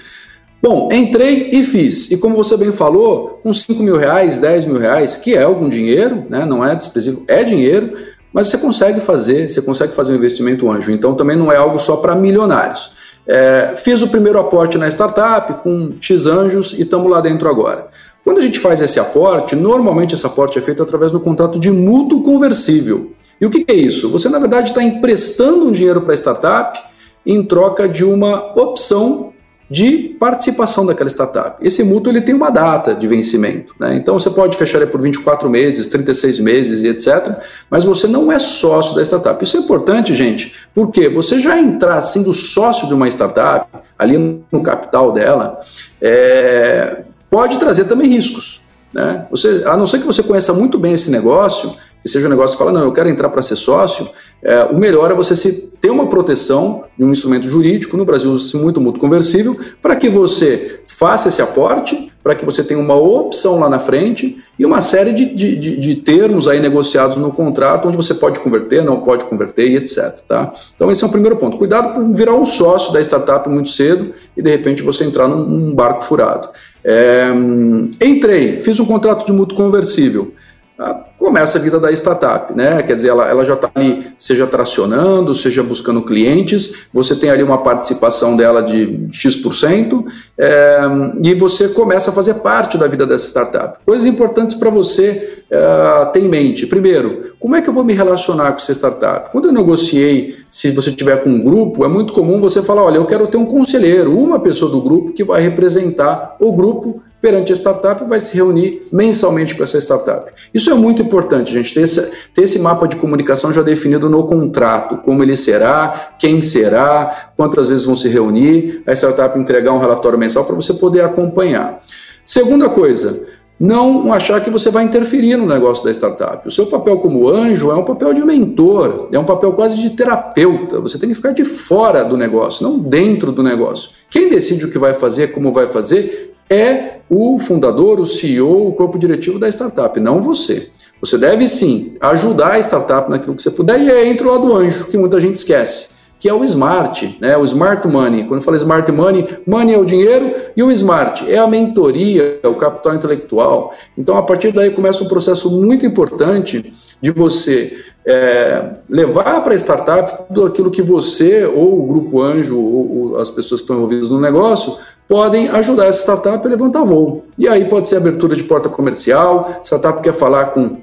Bom, entrei e fiz. E como você bem falou, com 5 mil reais, 10 mil reais, que é algum dinheiro, né? não é desprezível, é dinheiro, mas você consegue fazer, você consegue fazer um investimento anjo. Então também não é algo só para milionários. É, fiz o primeiro aporte na startup com X anjos e estamos lá dentro agora. Quando a gente faz esse aporte, normalmente esse aporte é feito através do contrato de mútuo conversível. E o que é isso? Você, na verdade, está emprestando um dinheiro para a startup em troca de uma opção de participação daquela startup. Esse mútuo ele tem uma data de vencimento, né? então você pode fechar ele por 24 meses, 36 meses e etc. Mas você não é sócio da startup. Isso é importante, gente, porque você já entrar sendo sócio de uma startup, ali no capital dela, é, pode trazer também riscos. Né? Você, a não ser que você conheça muito bem esse negócio, que seja um negócio que fala, não, eu quero entrar para ser sócio, é, o melhor é você se, ter uma proteção de um instrumento jurídico, no Brasil muito muito conversível, para que você faça esse aporte, para que você tenha uma opção lá na frente e uma série de, de, de, de, termos aí negociados no contrato, onde você pode converter, não pode converter e etc. Tá? Então esse é o primeiro ponto. Cuidado para virar um sócio da startup muito cedo e de repente você entrar num, num barco furado. É, entrei, fiz um contrato de mútuo conversível começa a vida da startup, né? Quer dizer, ela, ela já está ali, seja tracionando, seja buscando clientes, você tem ali uma participação dela de X%, é, e você começa a fazer parte da vida dessa startup. Coisas importantes para você é, ter em mente. Primeiro, como é que eu vou me relacionar com essa startup? Quando eu negociei, se você tiver com um grupo, é muito comum você falar: olha, eu quero ter um conselheiro, uma pessoa do grupo que vai representar o grupo perante a startup vai se reunir mensalmente com essa startup. Isso é muito importante, gente, ter esse, ter esse mapa de comunicação já definido no contrato, como ele será, quem será, quantas vezes vão se reunir, a startup entregar um relatório mensal para você poder acompanhar. Segunda coisa, não achar que você vai interferir no negócio da startup. O seu papel como anjo é um papel de mentor, é um papel quase de terapeuta. Você tem que ficar de fora do negócio, não dentro do negócio. Quem decide o que vai fazer, como vai fazer, é o fundador, o CEO, o corpo diretivo da startup, não você. Você deve sim ajudar a startup naquilo que você puder, e aí entra o lado anjo, que muita gente esquece, que é o smart, né? o smart money. Quando eu falo smart money, money é o dinheiro e o smart é a mentoria, é o capital intelectual. Então, a partir daí começa um processo muito importante de você é, levar para a startup tudo aquilo que você, ou o grupo anjo, ou, ou as pessoas que estão envolvidas no negócio, podem ajudar essa startup a levantar voo. E aí pode ser abertura de porta comercial, startup quer falar com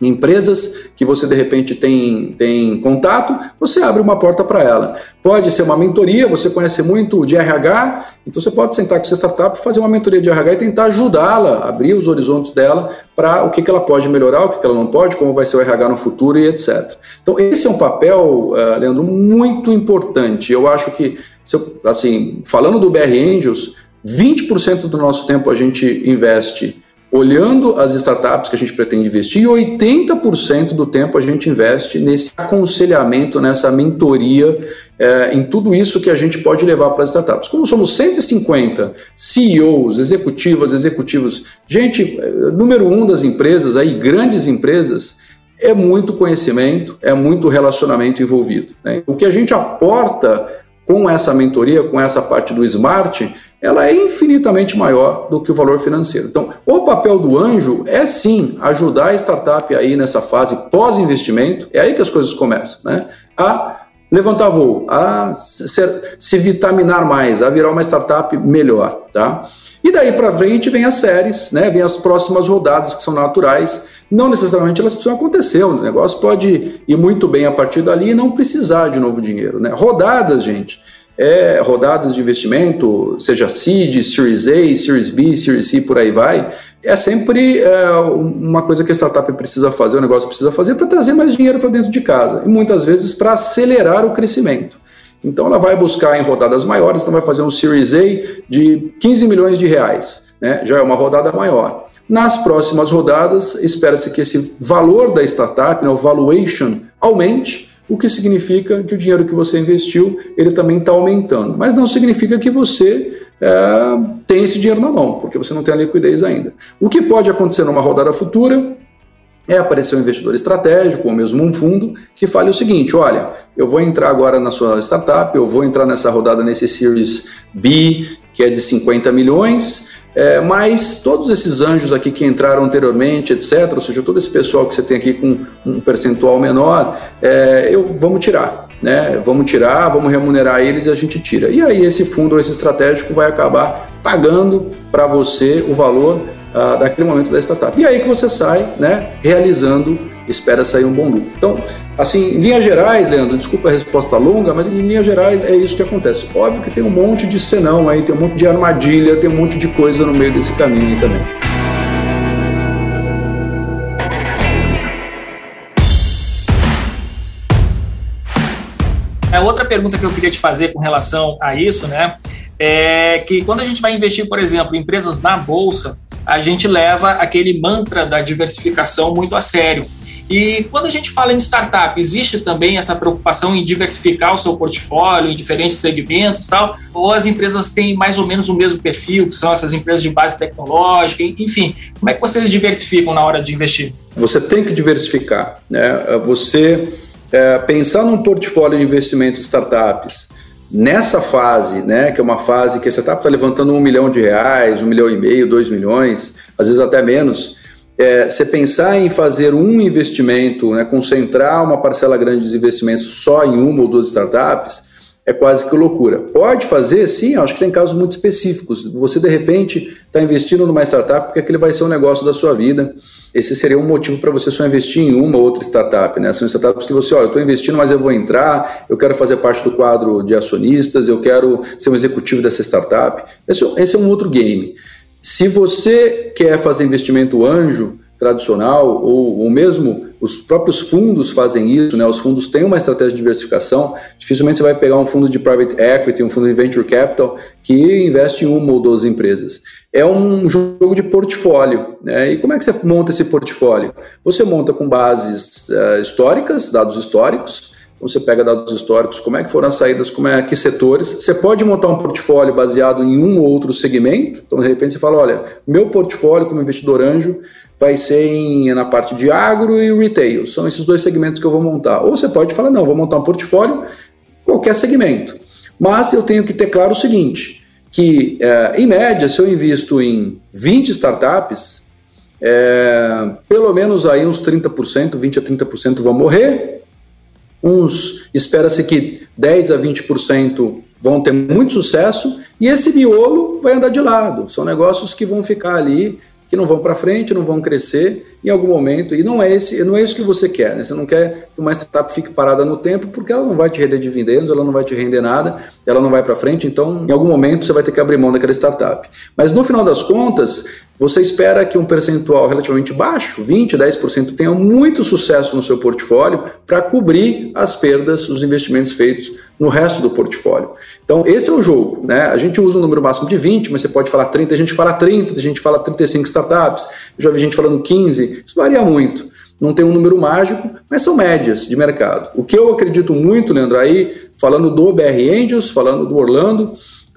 empresas que você de repente tem, tem contato, você abre uma porta para ela. Pode ser uma mentoria, você conhece muito de RH, então você pode sentar com essa startup, fazer uma mentoria de RH e tentar ajudá-la, abrir os horizontes dela para o que, que ela pode melhorar, o que, que ela não pode, como vai ser o RH no futuro e etc. Então esse é um papel, uh, Leandro, muito importante. Eu acho que, eu, assim, falando do BR Angels, 20% do nosso tempo a gente investe olhando as startups que a gente pretende investir, e 80% do tempo a gente investe nesse aconselhamento, nessa mentoria, é, em tudo isso que a gente pode levar para as startups. Como somos 150 CEOs, executivas, executivos, gente, é, número um das empresas, aí, grandes empresas, é muito conhecimento, é muito relacionamento envolvido. Né? O que a gente aporta com essa mentoria, com essa parte do smart, ela é infinitamente maior do que o valor financeiro. Então, o papel do anjo é sim ajudar a startup aí nessa fase pós-investimento, é aí que as coisas começam, né? A levantar voo, a se, se vitaminar mais, a virar uma startup melhor, tá? E daí para frente vem as séries, né? Vem as próximas rodadas que são naturais. Não necessariamente elas precisam acontecer, o negócio pode ir muito bem a partir dali e não precisar de novo dinheiro, né? Rodadas, gente é, rodadas de investimento, seja seed, Series A, Series B, Series C, por aí vai, é sempre é, uma coisa que a startup precisa fazer, o negócio precisa fazer para trazer mais dinheiro para dentro de casa e muitas vezes para acelerar o crescimento. Então ela vai buscar em rodadas maiores, então vai fazer um Series A de 15 milhões de reais. né, já é uma rodada maior. Nas próximas rodadas, espera-se que esse valor da startup, né, o valuation, aumente, o que significa que o dinheiro que você investiu ele também está aumentando. Mas não significa que você é, tem esse dinheiro na mão, porque você não tem a liquidez ainda. O que pode acontecer numa rodada futura é aparecer um investidor estratégico ou mesmo um fundo que fale o seguinte: olha, eu vou entrar agora na sua startup, eu vou entrar nessa rodada nesse Series B, que é de 50 milhões. É, mas todos esses anjos aqui que entraram anteriormente, etc., ou seja, todo esse pessoal que você tem aqui com um percentual menor, é, eu vamos tirar. Né? Vamos tirar, vamos remunerar eles e a gente tira. E aí esse fundo, esse estratégico, vai acabar pagando para você o valor ah, daquele momento da startup. E aí que você sai, né, realizando, espera sair um bom lucro. Então, assim, em linhas gerais, Leandro, desculpa a resposta longa, mas em linhas gerais é isso que acontece. Óbvio que tem um monte de senão aí, tem um monte de armadilha, tem um monte de coisa no meio desse caminho também. A outra pergunta que eu queria te fazer com relação a isso, né, é que quando a gente vai investir, por exemplo, em empresas na bolsa, a gente leva aquele mantra da diversificação muito a sério. E quando a gente fala em startup, existe também essa preocupação em diversificar o seu portfólio em diferentes segmentos tal? Ou as empresas têm mais ou menos o mesmo perfil, que são essas empresas de base tecnológica, enfim, como é que vocês diversificam na hora de investir? Você tem que diversificar, né? Você é, pensar num portfólio de investimento de startups Nessa fase, né, que é uma fase que a startup está levantando um milhão de reais, um milhão e meio, dois milhões, às vezes até menos, é, você pensar em fazer um investimento, né, concentrar uma parcela grande dos investimentos só em uma ou duas startups, é quase que loucura. Pode fazer, sim, acho que tem casos muito específicos. Você, de repente, está investindo numa startup porque aquele vai ser um negócio da sua vida. Esse seria um motivo para você só investir em uma ou outra startup. Né? São startups que você, olha, eu estou investindo, mas eu vou entrar, eu quero fazer parte do quadro de acionistas, eu quero ser um executivo dessa startup. Esse, esse é um outro game. Se você quer fazer investimento anjo, tradicional, ou, ou mesmo os próprios fundos fazem isso, né? Os fundos têm uma estratégia de diversificação. Dificilmente você vai pegar um fundo de private equity, um fundo de venture capital que investe em uma ou duas empresas. É um jogo de portfólio, né? E como é que você monta esse portfólio? Você monta com bases uh, históricas, dados históricos. Então você pega dados históricos, como é que foram as saídas, como é que setores. Você pode montar um portfólio baseado em um ou outro segmento. Então de repente você fala, olha, meu portfólio como investidor anjo vai ser em, na parte de agro e retail. São esses dois segmentos que eu vou montar. Ou você pode falar, não, vou montar um portfólio, qualquer segmento. Mas eu tenho que ter claro o seguinte, que é, em média, se eu invisto em 20 startups, é, pelo menos aí uns 30%, 20 a 30% vão morrer, uns espera-se que 10 a 20% vão ter muito sucesso e esse miolo vai andar de lado. São negócios que vão ficar ali que não vão para frente, não vão crescer em algum momento. E não é esse, não é isso que você quer. Né? Você não quer que uma startup fique parada no tempo, porque ela não vai te render dividendos, ela não vai te render nada, ela não vai para frente. Então, em algum momento, você vai ter que abrir mão daquela startup. Mas no final das contas, você espera que um percentual relativamente baixo, 20, 10%, tenha muito sucesso no seu portfólio para cobrir as perdas, os investimentos feitos no resto do portfólio. Então, esse é o jogo. Né? A gente usa um número máximo de 20, mas você pode falar 30, a gente fala 30, a gente fala 35 startups, já vi gente falando 15, isso varia muito. Não tem um número mágico, mas são médias de mercado. O que eu acredito muito, Leandro, aí, falando do BR Angels, falando do Orlando,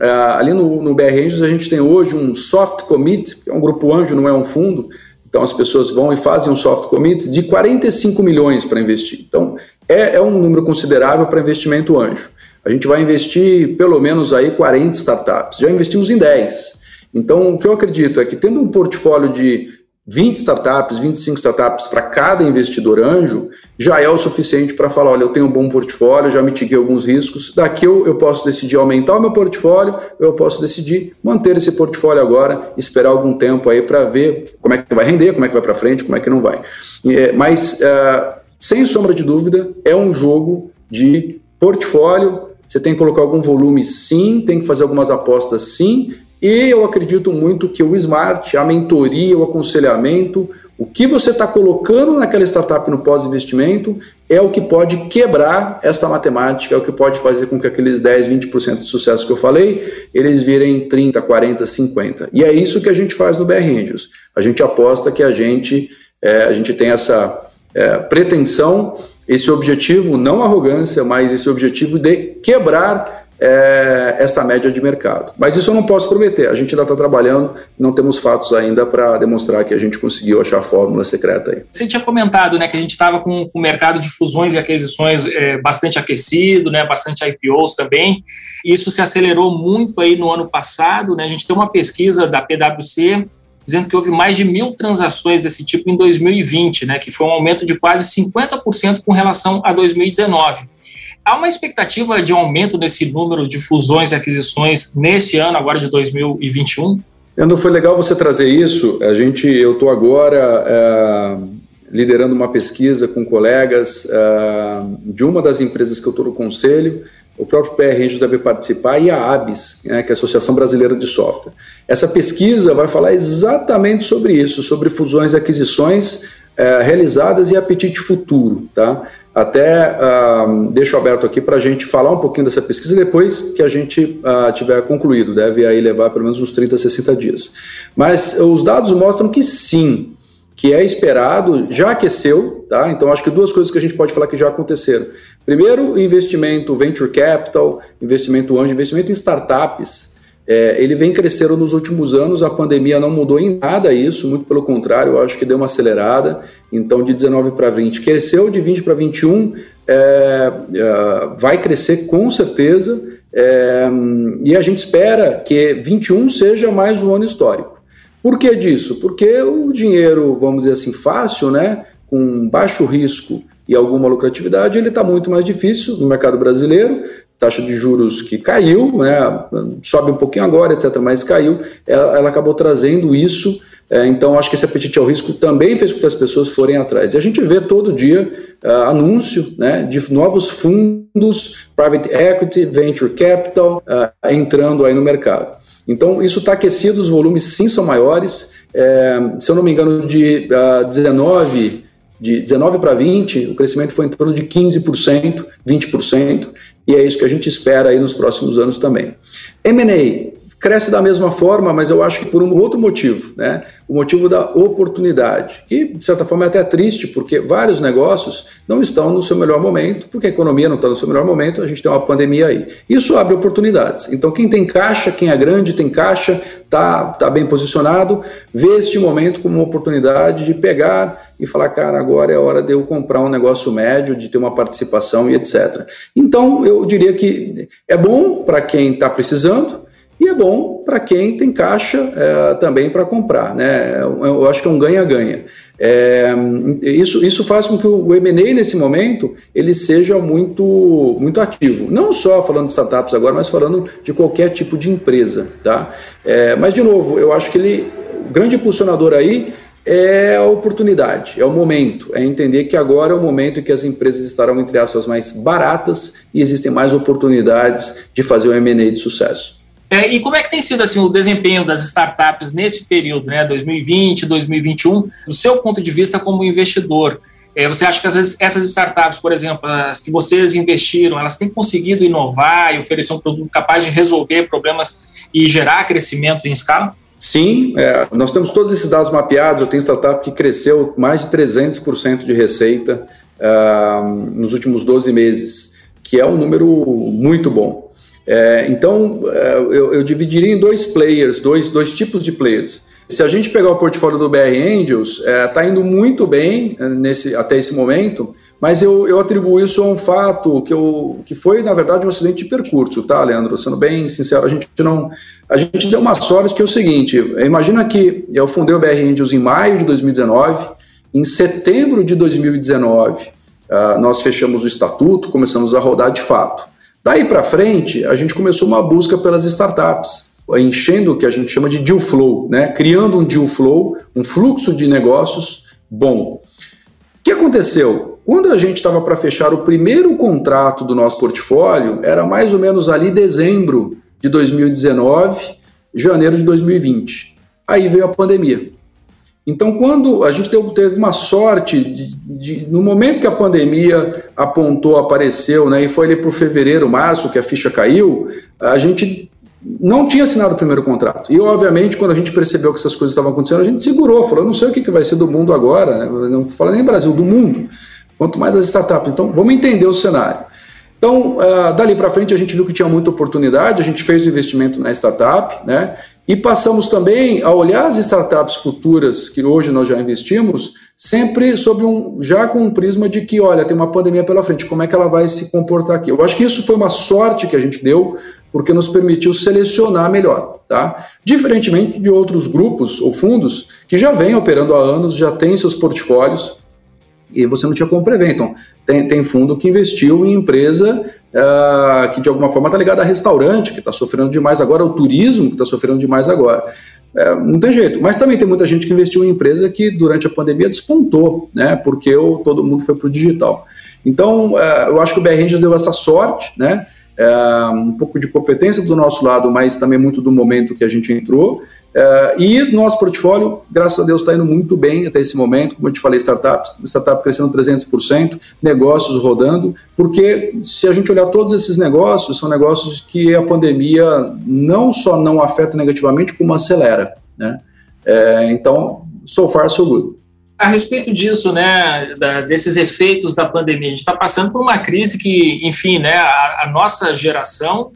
ali no, no BR Angels a gente tem hoje um soft commit, que é um grupo anjo, não é um fundo, então as pessoas vão e fazem um soft commit de 45 milhões para investir. Então é, é um número considerável para investimento anjo. A gente vai investir pelo menos aí 40 startups. Já investimos em 10. Então, o que eu acredito é que tendo um portfólio de 20 startups, 25 startups para cada investidor anjo, já é o suficiente para falar: olha, eu tenho um bom portfólio, já mitiguei alguns riscos, daqui eu, eu posso decidir aumentar o meu portfólio, eu posso decidir manter esse portfólio agora, esperar algum tempo aí para ver como é que vai render, como é que vai para frente, como é que não vai. É, mas. Uh, sem sombra de dúvida, é um jogo de portfólio. Você tem que colocar algum volume, sim, tem que fazer algumas apostas, sim. E eu acredito muito que o smart, a mentoria, o aconselhamento, O que você está colocando naquela startup no pós-investimento é o que pode quebrar esta matemática, é o que pode fazer com que aqueles 10, 20% de sucesso que eu falei, eles virem 30, 40, 50. E é isso que a gente faz no BR Angels. A gente aposta que a gente, é, a gente tem essa é, pretensão, esse objetivo, não arrogância, mas esse objetivo de quebrar é, esta média de mercado. Mas isso eu não posso prometer. A gente ainda está trabalhando, não temos fatos ainda para demonstrar que a gente conseguiu achar a fórmula secreta aí. Você tinha comentado né, que a gente estava com, o mercado de fusões e aquisições é, bastante aquecido, né, bastante IPOs também. Isso se acelerou muito aí no ano passado. Né? A gente tem uma pesquisa da PwC dizendo que houve mais de mil transações desse tipo em 2020, né, que foi um aumento de quase 50% com relação a 2019. Há uma expectativa de aumento desse número de fusões e aquisições nesse ano, agora de 2021? Leandro, foi legal você trazer isso. A gente, eu estou agora é, liderando uma pesquisa com colegas é, de uma das empresas que eu estou no conselho. O próprio PR Angels deve participar e a ABS, né, que é a Associação Brasileira de Software. Essa pesquisa vai falar exatamente sobre isso, sobre fusões e aquisições é, realizadas e apetite futuro. Tá? Até uh, deixo aberto aqui para a gente falar um pouquinho dessa pesquisa depois que a gente uh, tiver concluído. Deve aí levar pelo menos uns 30, 60 dias. Mas os dados mostram que sim, que é esperado, já aqueceu, tá? Então acho que duas coisas que a gente pode falar que já aconteceram. Primeiro, investimento venture capital, investimento anjo, investimento em startups é, ele vem crescendo nos últimos anos, a pandemia não mudou em nada isso, muito pelo contrário, eu acho que deu uma acelerada. Então, de 19 para 20 cresceu, de 20 para 21 é, é, vai crescer com certeza. É, e a gente espera que 21 seja mais um ano histórico. Por que disso? Porque o dinheiro, vamos dizer assim, fácil, né, com baixo risco e alguma lucratividade, ele está muito mais difícil no mercado brasileiro taxa de juros que caiu, né, sobe um pouquinho agora, etc., mas caiu, ela, ela acabou trazendo isso. É, então, acho que esse apetite ao risco também fez com que as pessoas forem atrás. E a gente vê todo dia uh, anúncio né, de novos fundos, private equity, venture capital, uh, entrando aí no mercado. Então, isso está aquecido, os volumes sim são maiores. É, se eu não me engano, de uh, 19 de 19 para 20, o crescimento foi em torno de 15%, 20%, e é isso que a gente espera aí nos próximos anos também. M&A cresce da mesma forma, mas eu acho que por um outro motivo, né? O motivo da oportunidade, que de certa forma é até triste, porque vários negócios não estão no seu melhor momento, porque a economia não está no seu melhor momento, a gente tem uma pandemia aí. Isso abre oportunidades. Então, quem tem caixa, quem é grande, tem caixa, está tá bem posicionado, vê este momento como uma oportunidade de pegar e falar, cara, agora é hora de eu comprar um negócio médio, de ter uma participação e etc. Então, eu diria que é bom para quem está precisando, e é bom para quem tem caixa é, também para comprar. Né? Eu acho que é um ganha-ganha. É, isso, isso faz com que o M&A nesse momento ele seja muito, muito ativo. Não só falando de startups agora, mas falando de qualquer tipo de empresa. Tá? É, mas, de novo, eu acho que ele, o grande impulsionador aí é a oportunidade, é o momento, é entender que agora é o momento em que as empresas estarão, entre aspas, mais baratas e existem mais oportunidades de fazer um M&A de sucesso. É, e como é que tem sido assim o desempenho das startups nesse período, né, 2020, 2021, do seu ponto de vista como investidor? É, você acha que essas, essas startups, por exemplo, as que vocês investiram, elas têm conseguido inovar e oferecer um produto capaz de resolver problemas e gerar crescimento em escala? Sim, é, nós temos todos esses dados mapeados. Eu tenho startup que cresceu mais de 300% de receita uh, nos últimos 12 meses, que é um número muito bom. É, então, é, eu, eu, dividiria em dois players, dois, dois tipos de players. Se a gente pegar o portfólio do BR Angels, está é, tá indo muito bem é, nesse, até esse momento, mas eu, eu atribuo isso a um fato que, eu, que foi, na verdade, um acidente de percurso, tá, Leandro? Sendo bem sincero, a gente não. A gente deu uma sorte que é o seguinte: imagina que eu fundei o BR Angels em maio de 2019, em setembro de 2019, uh, ah, nós fechamos o estatuto, começamos a rodar de fato. Daí para frente, a gente começou uma busca pelas startups, enchendo o que a gente chama de deal flow, né? criando um deal flow, um fluxo de negócios bom. O que aconteceu? Quando a gente estava para fechar o primeiro contrato do nosso portfólio, era mais ou menos ali dezembro de 2019, janeiro de 2020. Aí veio a pandemia. Então, quando a gente teve uma sorte, de, de, no momento que a pandemia apontou, apareceu, né, e foi ali para fevereiro, março, que a ficha caiu, a gente não tinha assinado o primeiro contrato. E, obviamente, quando a gente percebeu que essas coisas estavam acontecendo, a gente segurou, falou: não sei o que, que vai ser do mundo agora, né? não fala nem Brasil, do mundo, quanto mais as startups. Então, vamos entender o cenário. Então, uh, dali para frente, a gente viu que tinha muita oportunidade, a gente fez o investimento na startup, né? E passamos também a olhar as startups futuras que hoje nós já investimos, sempre sobre um já com um prisma de que, olha, tem uma pandemia pela frente, como é que ela vai se comportar aqui? Eu acho que isso foi uma sorte que a gente deu, porque nos permitiu selecionar melhor, tá? Diferentemente de outros grupos ou fundos que já vêm operando há anos, já têm seus portfólios e você não tinha como prever. Então, tem, tem fundo que investiu em empresa uh, que de alguma forma está ligada a restaurante, que está sofrendo demais agora, o turismo, que está sofrendo demais agora. É, não tem jeito. Mas também tem muita gente que investiu em empresa que durante a pandemia despontou, né? Porque o, todo mundo foi para o digital. Então, uh, eu acho que o BR Rangers deu essa sorte, né? é, um pouco de competência do nosso lado, mas também muito do momento que a gente entrou. É, e nosso portfólio, graças a Deus, está indo muito bem até esse momento. Como eu te falei, startups, startup crescendo 300%, negócios rodando, porque se a gente olhar todos esses negócios, são negócios que a pandemia não só não afeta negativamente, como acelera. Né? É, então, so far, so good a respeito disso, né, da, desses efeitos da pandemia, a gente está passando por uma crise que, enfim, né, a, a, nossa geração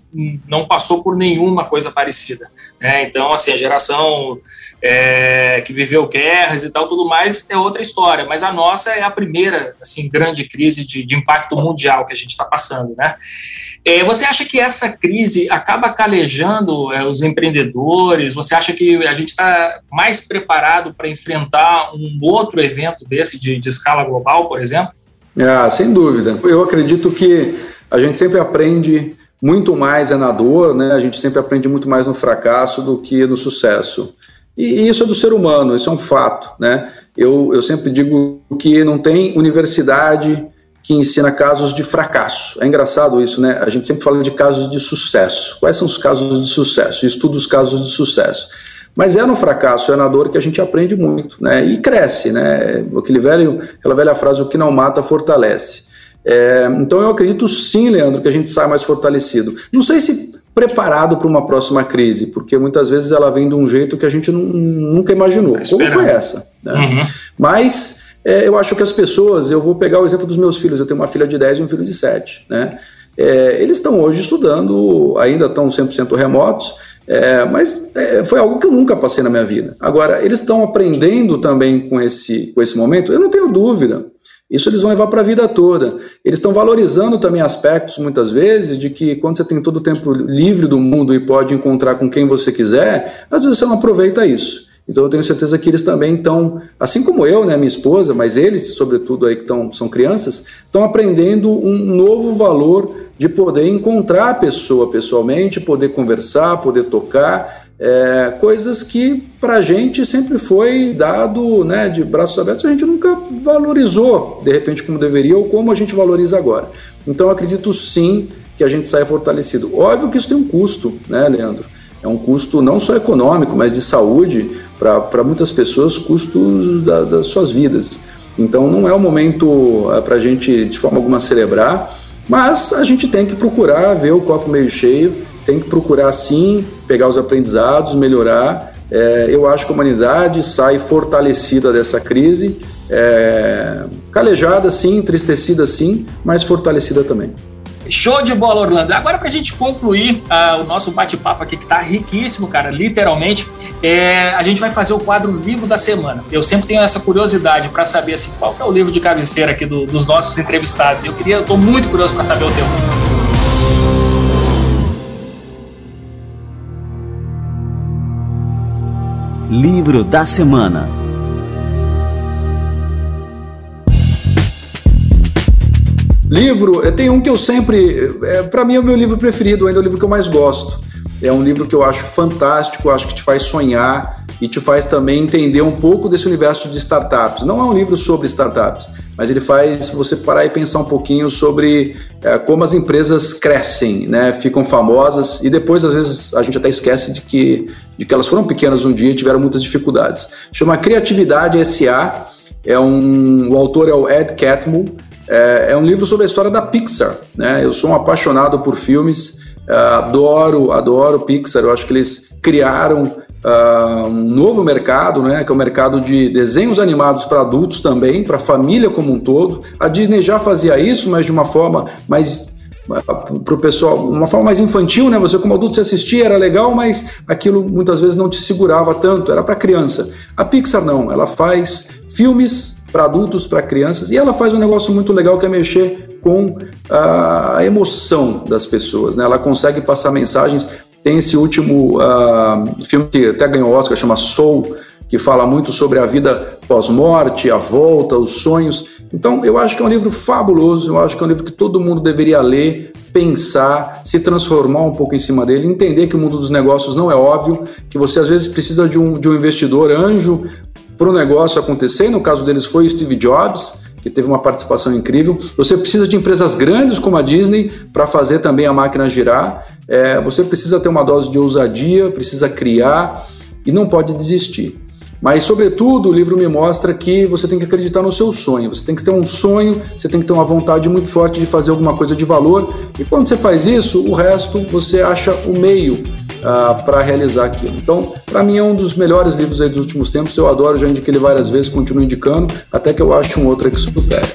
não passou por nenhuma coisa parecida. Né? Então, assim, a geração é, que viveu guerras e tal, tudo mais, é outra história. Mas a nossa é a primeira, assim, grande crise de, de impacto mundial que a gente está passando, né? É, você acha que essa crise acaba calejando é, os empreendedores? Você acha que a gente está mais preparado para enfrentar um outro evento desse de, de escala global, por exemplo? Ah, sem dúvida. Eu acredito que a gente sempre aprende muito mais é na dor, né? A gente sempre aprende muito mais no fracasso do que no sucesso. E isso é do ser humano, isso é um fato, né? Eu, eu sempre digo que não tem universidade que ensina casos de fracasso. É engraçado isso, né? A gente sempre fala de casos de sucesso. Quais são os casos de sucesso? Estuda os casos de sucesso. Mas é no fracasso, é na dor que a gente aprende muito, né? E cresce, né? Aquele velho, aquela velha frase: o que não mata fortalece. É, então eu acredito sim, Leandro, que a gente sai mais fortalecido. Não sei se preparado para uma próxima crise, porque muitas vezes ela vem de um jeito que a gente nunca imaginou. Tá Como foi essa? Né? Uhum. Mas é, eu acho que as pessoas, eu vou pegar o exemplo dos meus filhos, eu tenho uma filha de 10 e um filho de 7, né? É, eles estão hoje estudando, ainda estão 100% remotos, é, mas é, foi algo que eu nunca passei na minha vida. Agora, eles estão aprendendo também com esse, com esse momento, eu não tenho dúvida. Isso eles vão levar para a vida toda. Eles estão valorizando também aspectos, muitas vezes, de que quando você tem todo o tempo livre do mundo e pode encontrar com quem você quiser, às vezes você não aproveita isso. Então eu tenho certeza que eles também estão, assim como eu, né, minha esposa, mas eles, sobretudo aí que estão, são crianças, estão aprendendo um novo valor de poder encontrar a pessoa pessoalmente, poder conversar, poder tocar, é, coisas que para a gente sempre foi dado né, de braços abertos, a gente nunca valorizou de repente como deveria ou como a gente valoriza agora. Então acredito sim que a gente saia fortalecido. Óbvio que isso tem um custo, né, Leandro? É um custo não só econômico, mas de saúde, para muitas pessoas, custos da, das suas vidas. Então não é o momento é, para a gente, de forma alguma, celebrar, mas a gente tem que procurar ver o copo meio cheio, tem que procurar sim pegar os aprendizados, melhorar. É, eu acho que a humanidade sai fortalecida dessa crise, é, calejada sim, entristecida sim, mas fortalecida também. Show de bola, Orlando. Agora, para a gente concluir uh, o nosso bate-papo aqui, que está riquíssimo, cara, literalmente, é, a gente vai fazer o quadro Livro da Semana. Eu sempre tenho essa curiosidade para saber assim, qual é o livro de cabeceira aqui do, dos nossos entrevistados. Eu queria, estou muito curioso para saber o teu. Livro da Semana Livro, eh, tem um que eu sempre. É, para mim é o meu livro preferido, ainda é o livro que eu mais gosto. É um livro que eu acho fantástico, acho que te faz sonhar e te faz também entender um pouco desse universo de startups. Não é um livro sobre startups, mas ele faz você parar e pensar um pouquinho sobre é, como as empresas crescem, né, ficam famosas e depois às vezes a gente até esquece de que, de que elas foram pequenas um dia e tiveram muitas dificuldades. Chama Criatividade SA, é um, o autor é o Ed Catmull, é, é um livro sobre a história da Pixar. Né? Eu sou um apaixonado por filmes, é, adoro, adoro Pixar, eu acho que eles criaram uh, um novo mercado, né, que é o mercado de desenhos animados para adultos também, para a família como um todo. A Disney já fazia isso, mas de uma forma mais para o pessoal, uma forma mais infantil, né? Você como adulto se assistia, era legal, mas aquilo muitas vezes não te segurava tanto, era para criança. A Pixar não, ela faz filmes para adultos, para crianças, e ela faz um negócio muito legal que é mexer com a emoção das pessoas, né? Ela consegue passar mensagens tem esse último uh, filme que até ganhou Oscar, chama Soul, que fala muito sobre a vida pós-morte, a volta, os sonhos. Então, eu acho que é um livro fabuloso, eu acho que é um livro que todo mundo deveria ler, pensar, se transformar um pouco em cima dele, entender que o mundo dos negócios não é óbvio, que você às vezes precisa de um, de um investidor anjo para o negócio acontecer. No caso deles foi Steve Jobs que teve uma participação incrível. Você precisa de empresas grandes como a Disney para fazer também a máquina girar. É, você precisa ter uma dose de ousadia, precisa criar e não pode desistir. Mas, sobretudo, o livro me mostra que você tem que acreditar no seu sonho. Você tem que ter um sonho, você tem que ter uma vontade muito forte de fazer alguma coisa de valor. E quando você faz isso, o resto você acha o meio uh, para realizar aquilo. Então, para mim, é um dos melhores livros dos últimos tempos. Eu adoro, já indiquei ele várias vezes, continuo indicando, até que eu ache um outro que supere.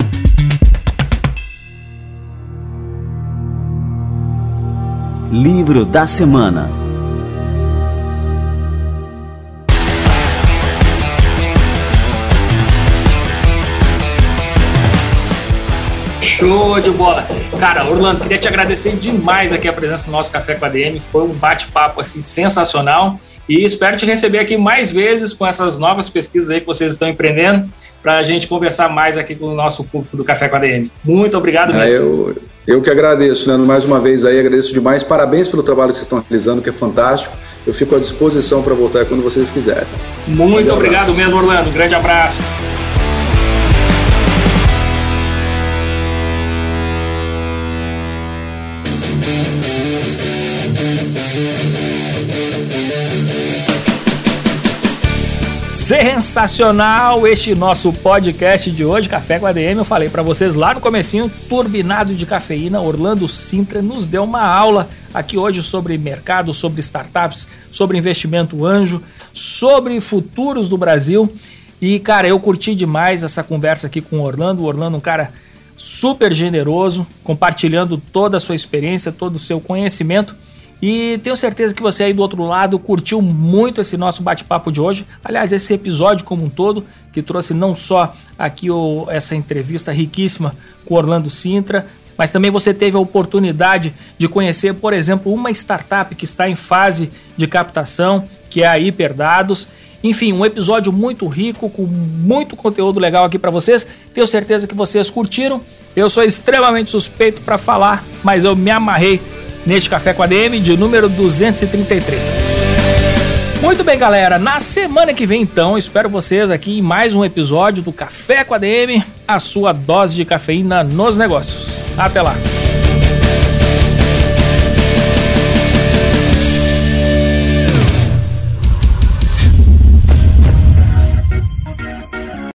Livro da Semana Show de bola. Cara, Orlando, queria te agradecer demais aqui a presença no nosso Café com a DM. Foi um bate-papo assim sensacional e espero te receber aqui mais vezes com essas novas pesquisas aí que vocês estão empreendendo para a gente conversar mais aqui com o nosso público do Café com a DM. Muito obrigado mesmo. Ah, eu, eu que agradeço, Leandro, mais uma vez aí, agradeço demais. Parabéns pelo trabalho que vocês estão realizando, que é fantástico. Eu fico à disposição para voltar quando vocês quiserem. Muito um obrigado mesmo, Orlando. Um grande abraço. Sensacional este nosso podcast de hoje, Café com ADM. Eu falei para vocês lá no comecinho, turbinado de cafeína, Orlando Sintra nos deu uma aula aqui hoje sobre mercado, sobre startups, sobre investimento anjo, sobre futuros do Brasil. E cara, eu curti demais essa conversa aqui com o Orlando. O Orlando, um cara super generoso, compartilhando toda a sua experiência, todo o seu conhecimento. E tenho certeza que você aí do outro lado curtiu muito esse nosso bate-papo de hoje. Aliás, esse episódio como um todo, que trouxe não só aqui o, essa entrevista riquíssima com Orlando Sintra, mas também você teve a oportunidade de conhecer, por exemplo, uma startup que está em fase de captação, que é a Hiperdados. Enfim, um episódio muito rico, com muito conteúdo legal aqui para vocês. Tenho certeza que vocês curtiram. Eu sou extremamente suspeito para falar, mas eu me amarrei neste Café com a DM de número 233. Muito bem, galera. Na semana que vem, então, espero vocês aqui em mais um episódio do Café com a DM, a sua dose de cafeína nos negócios. Até lá.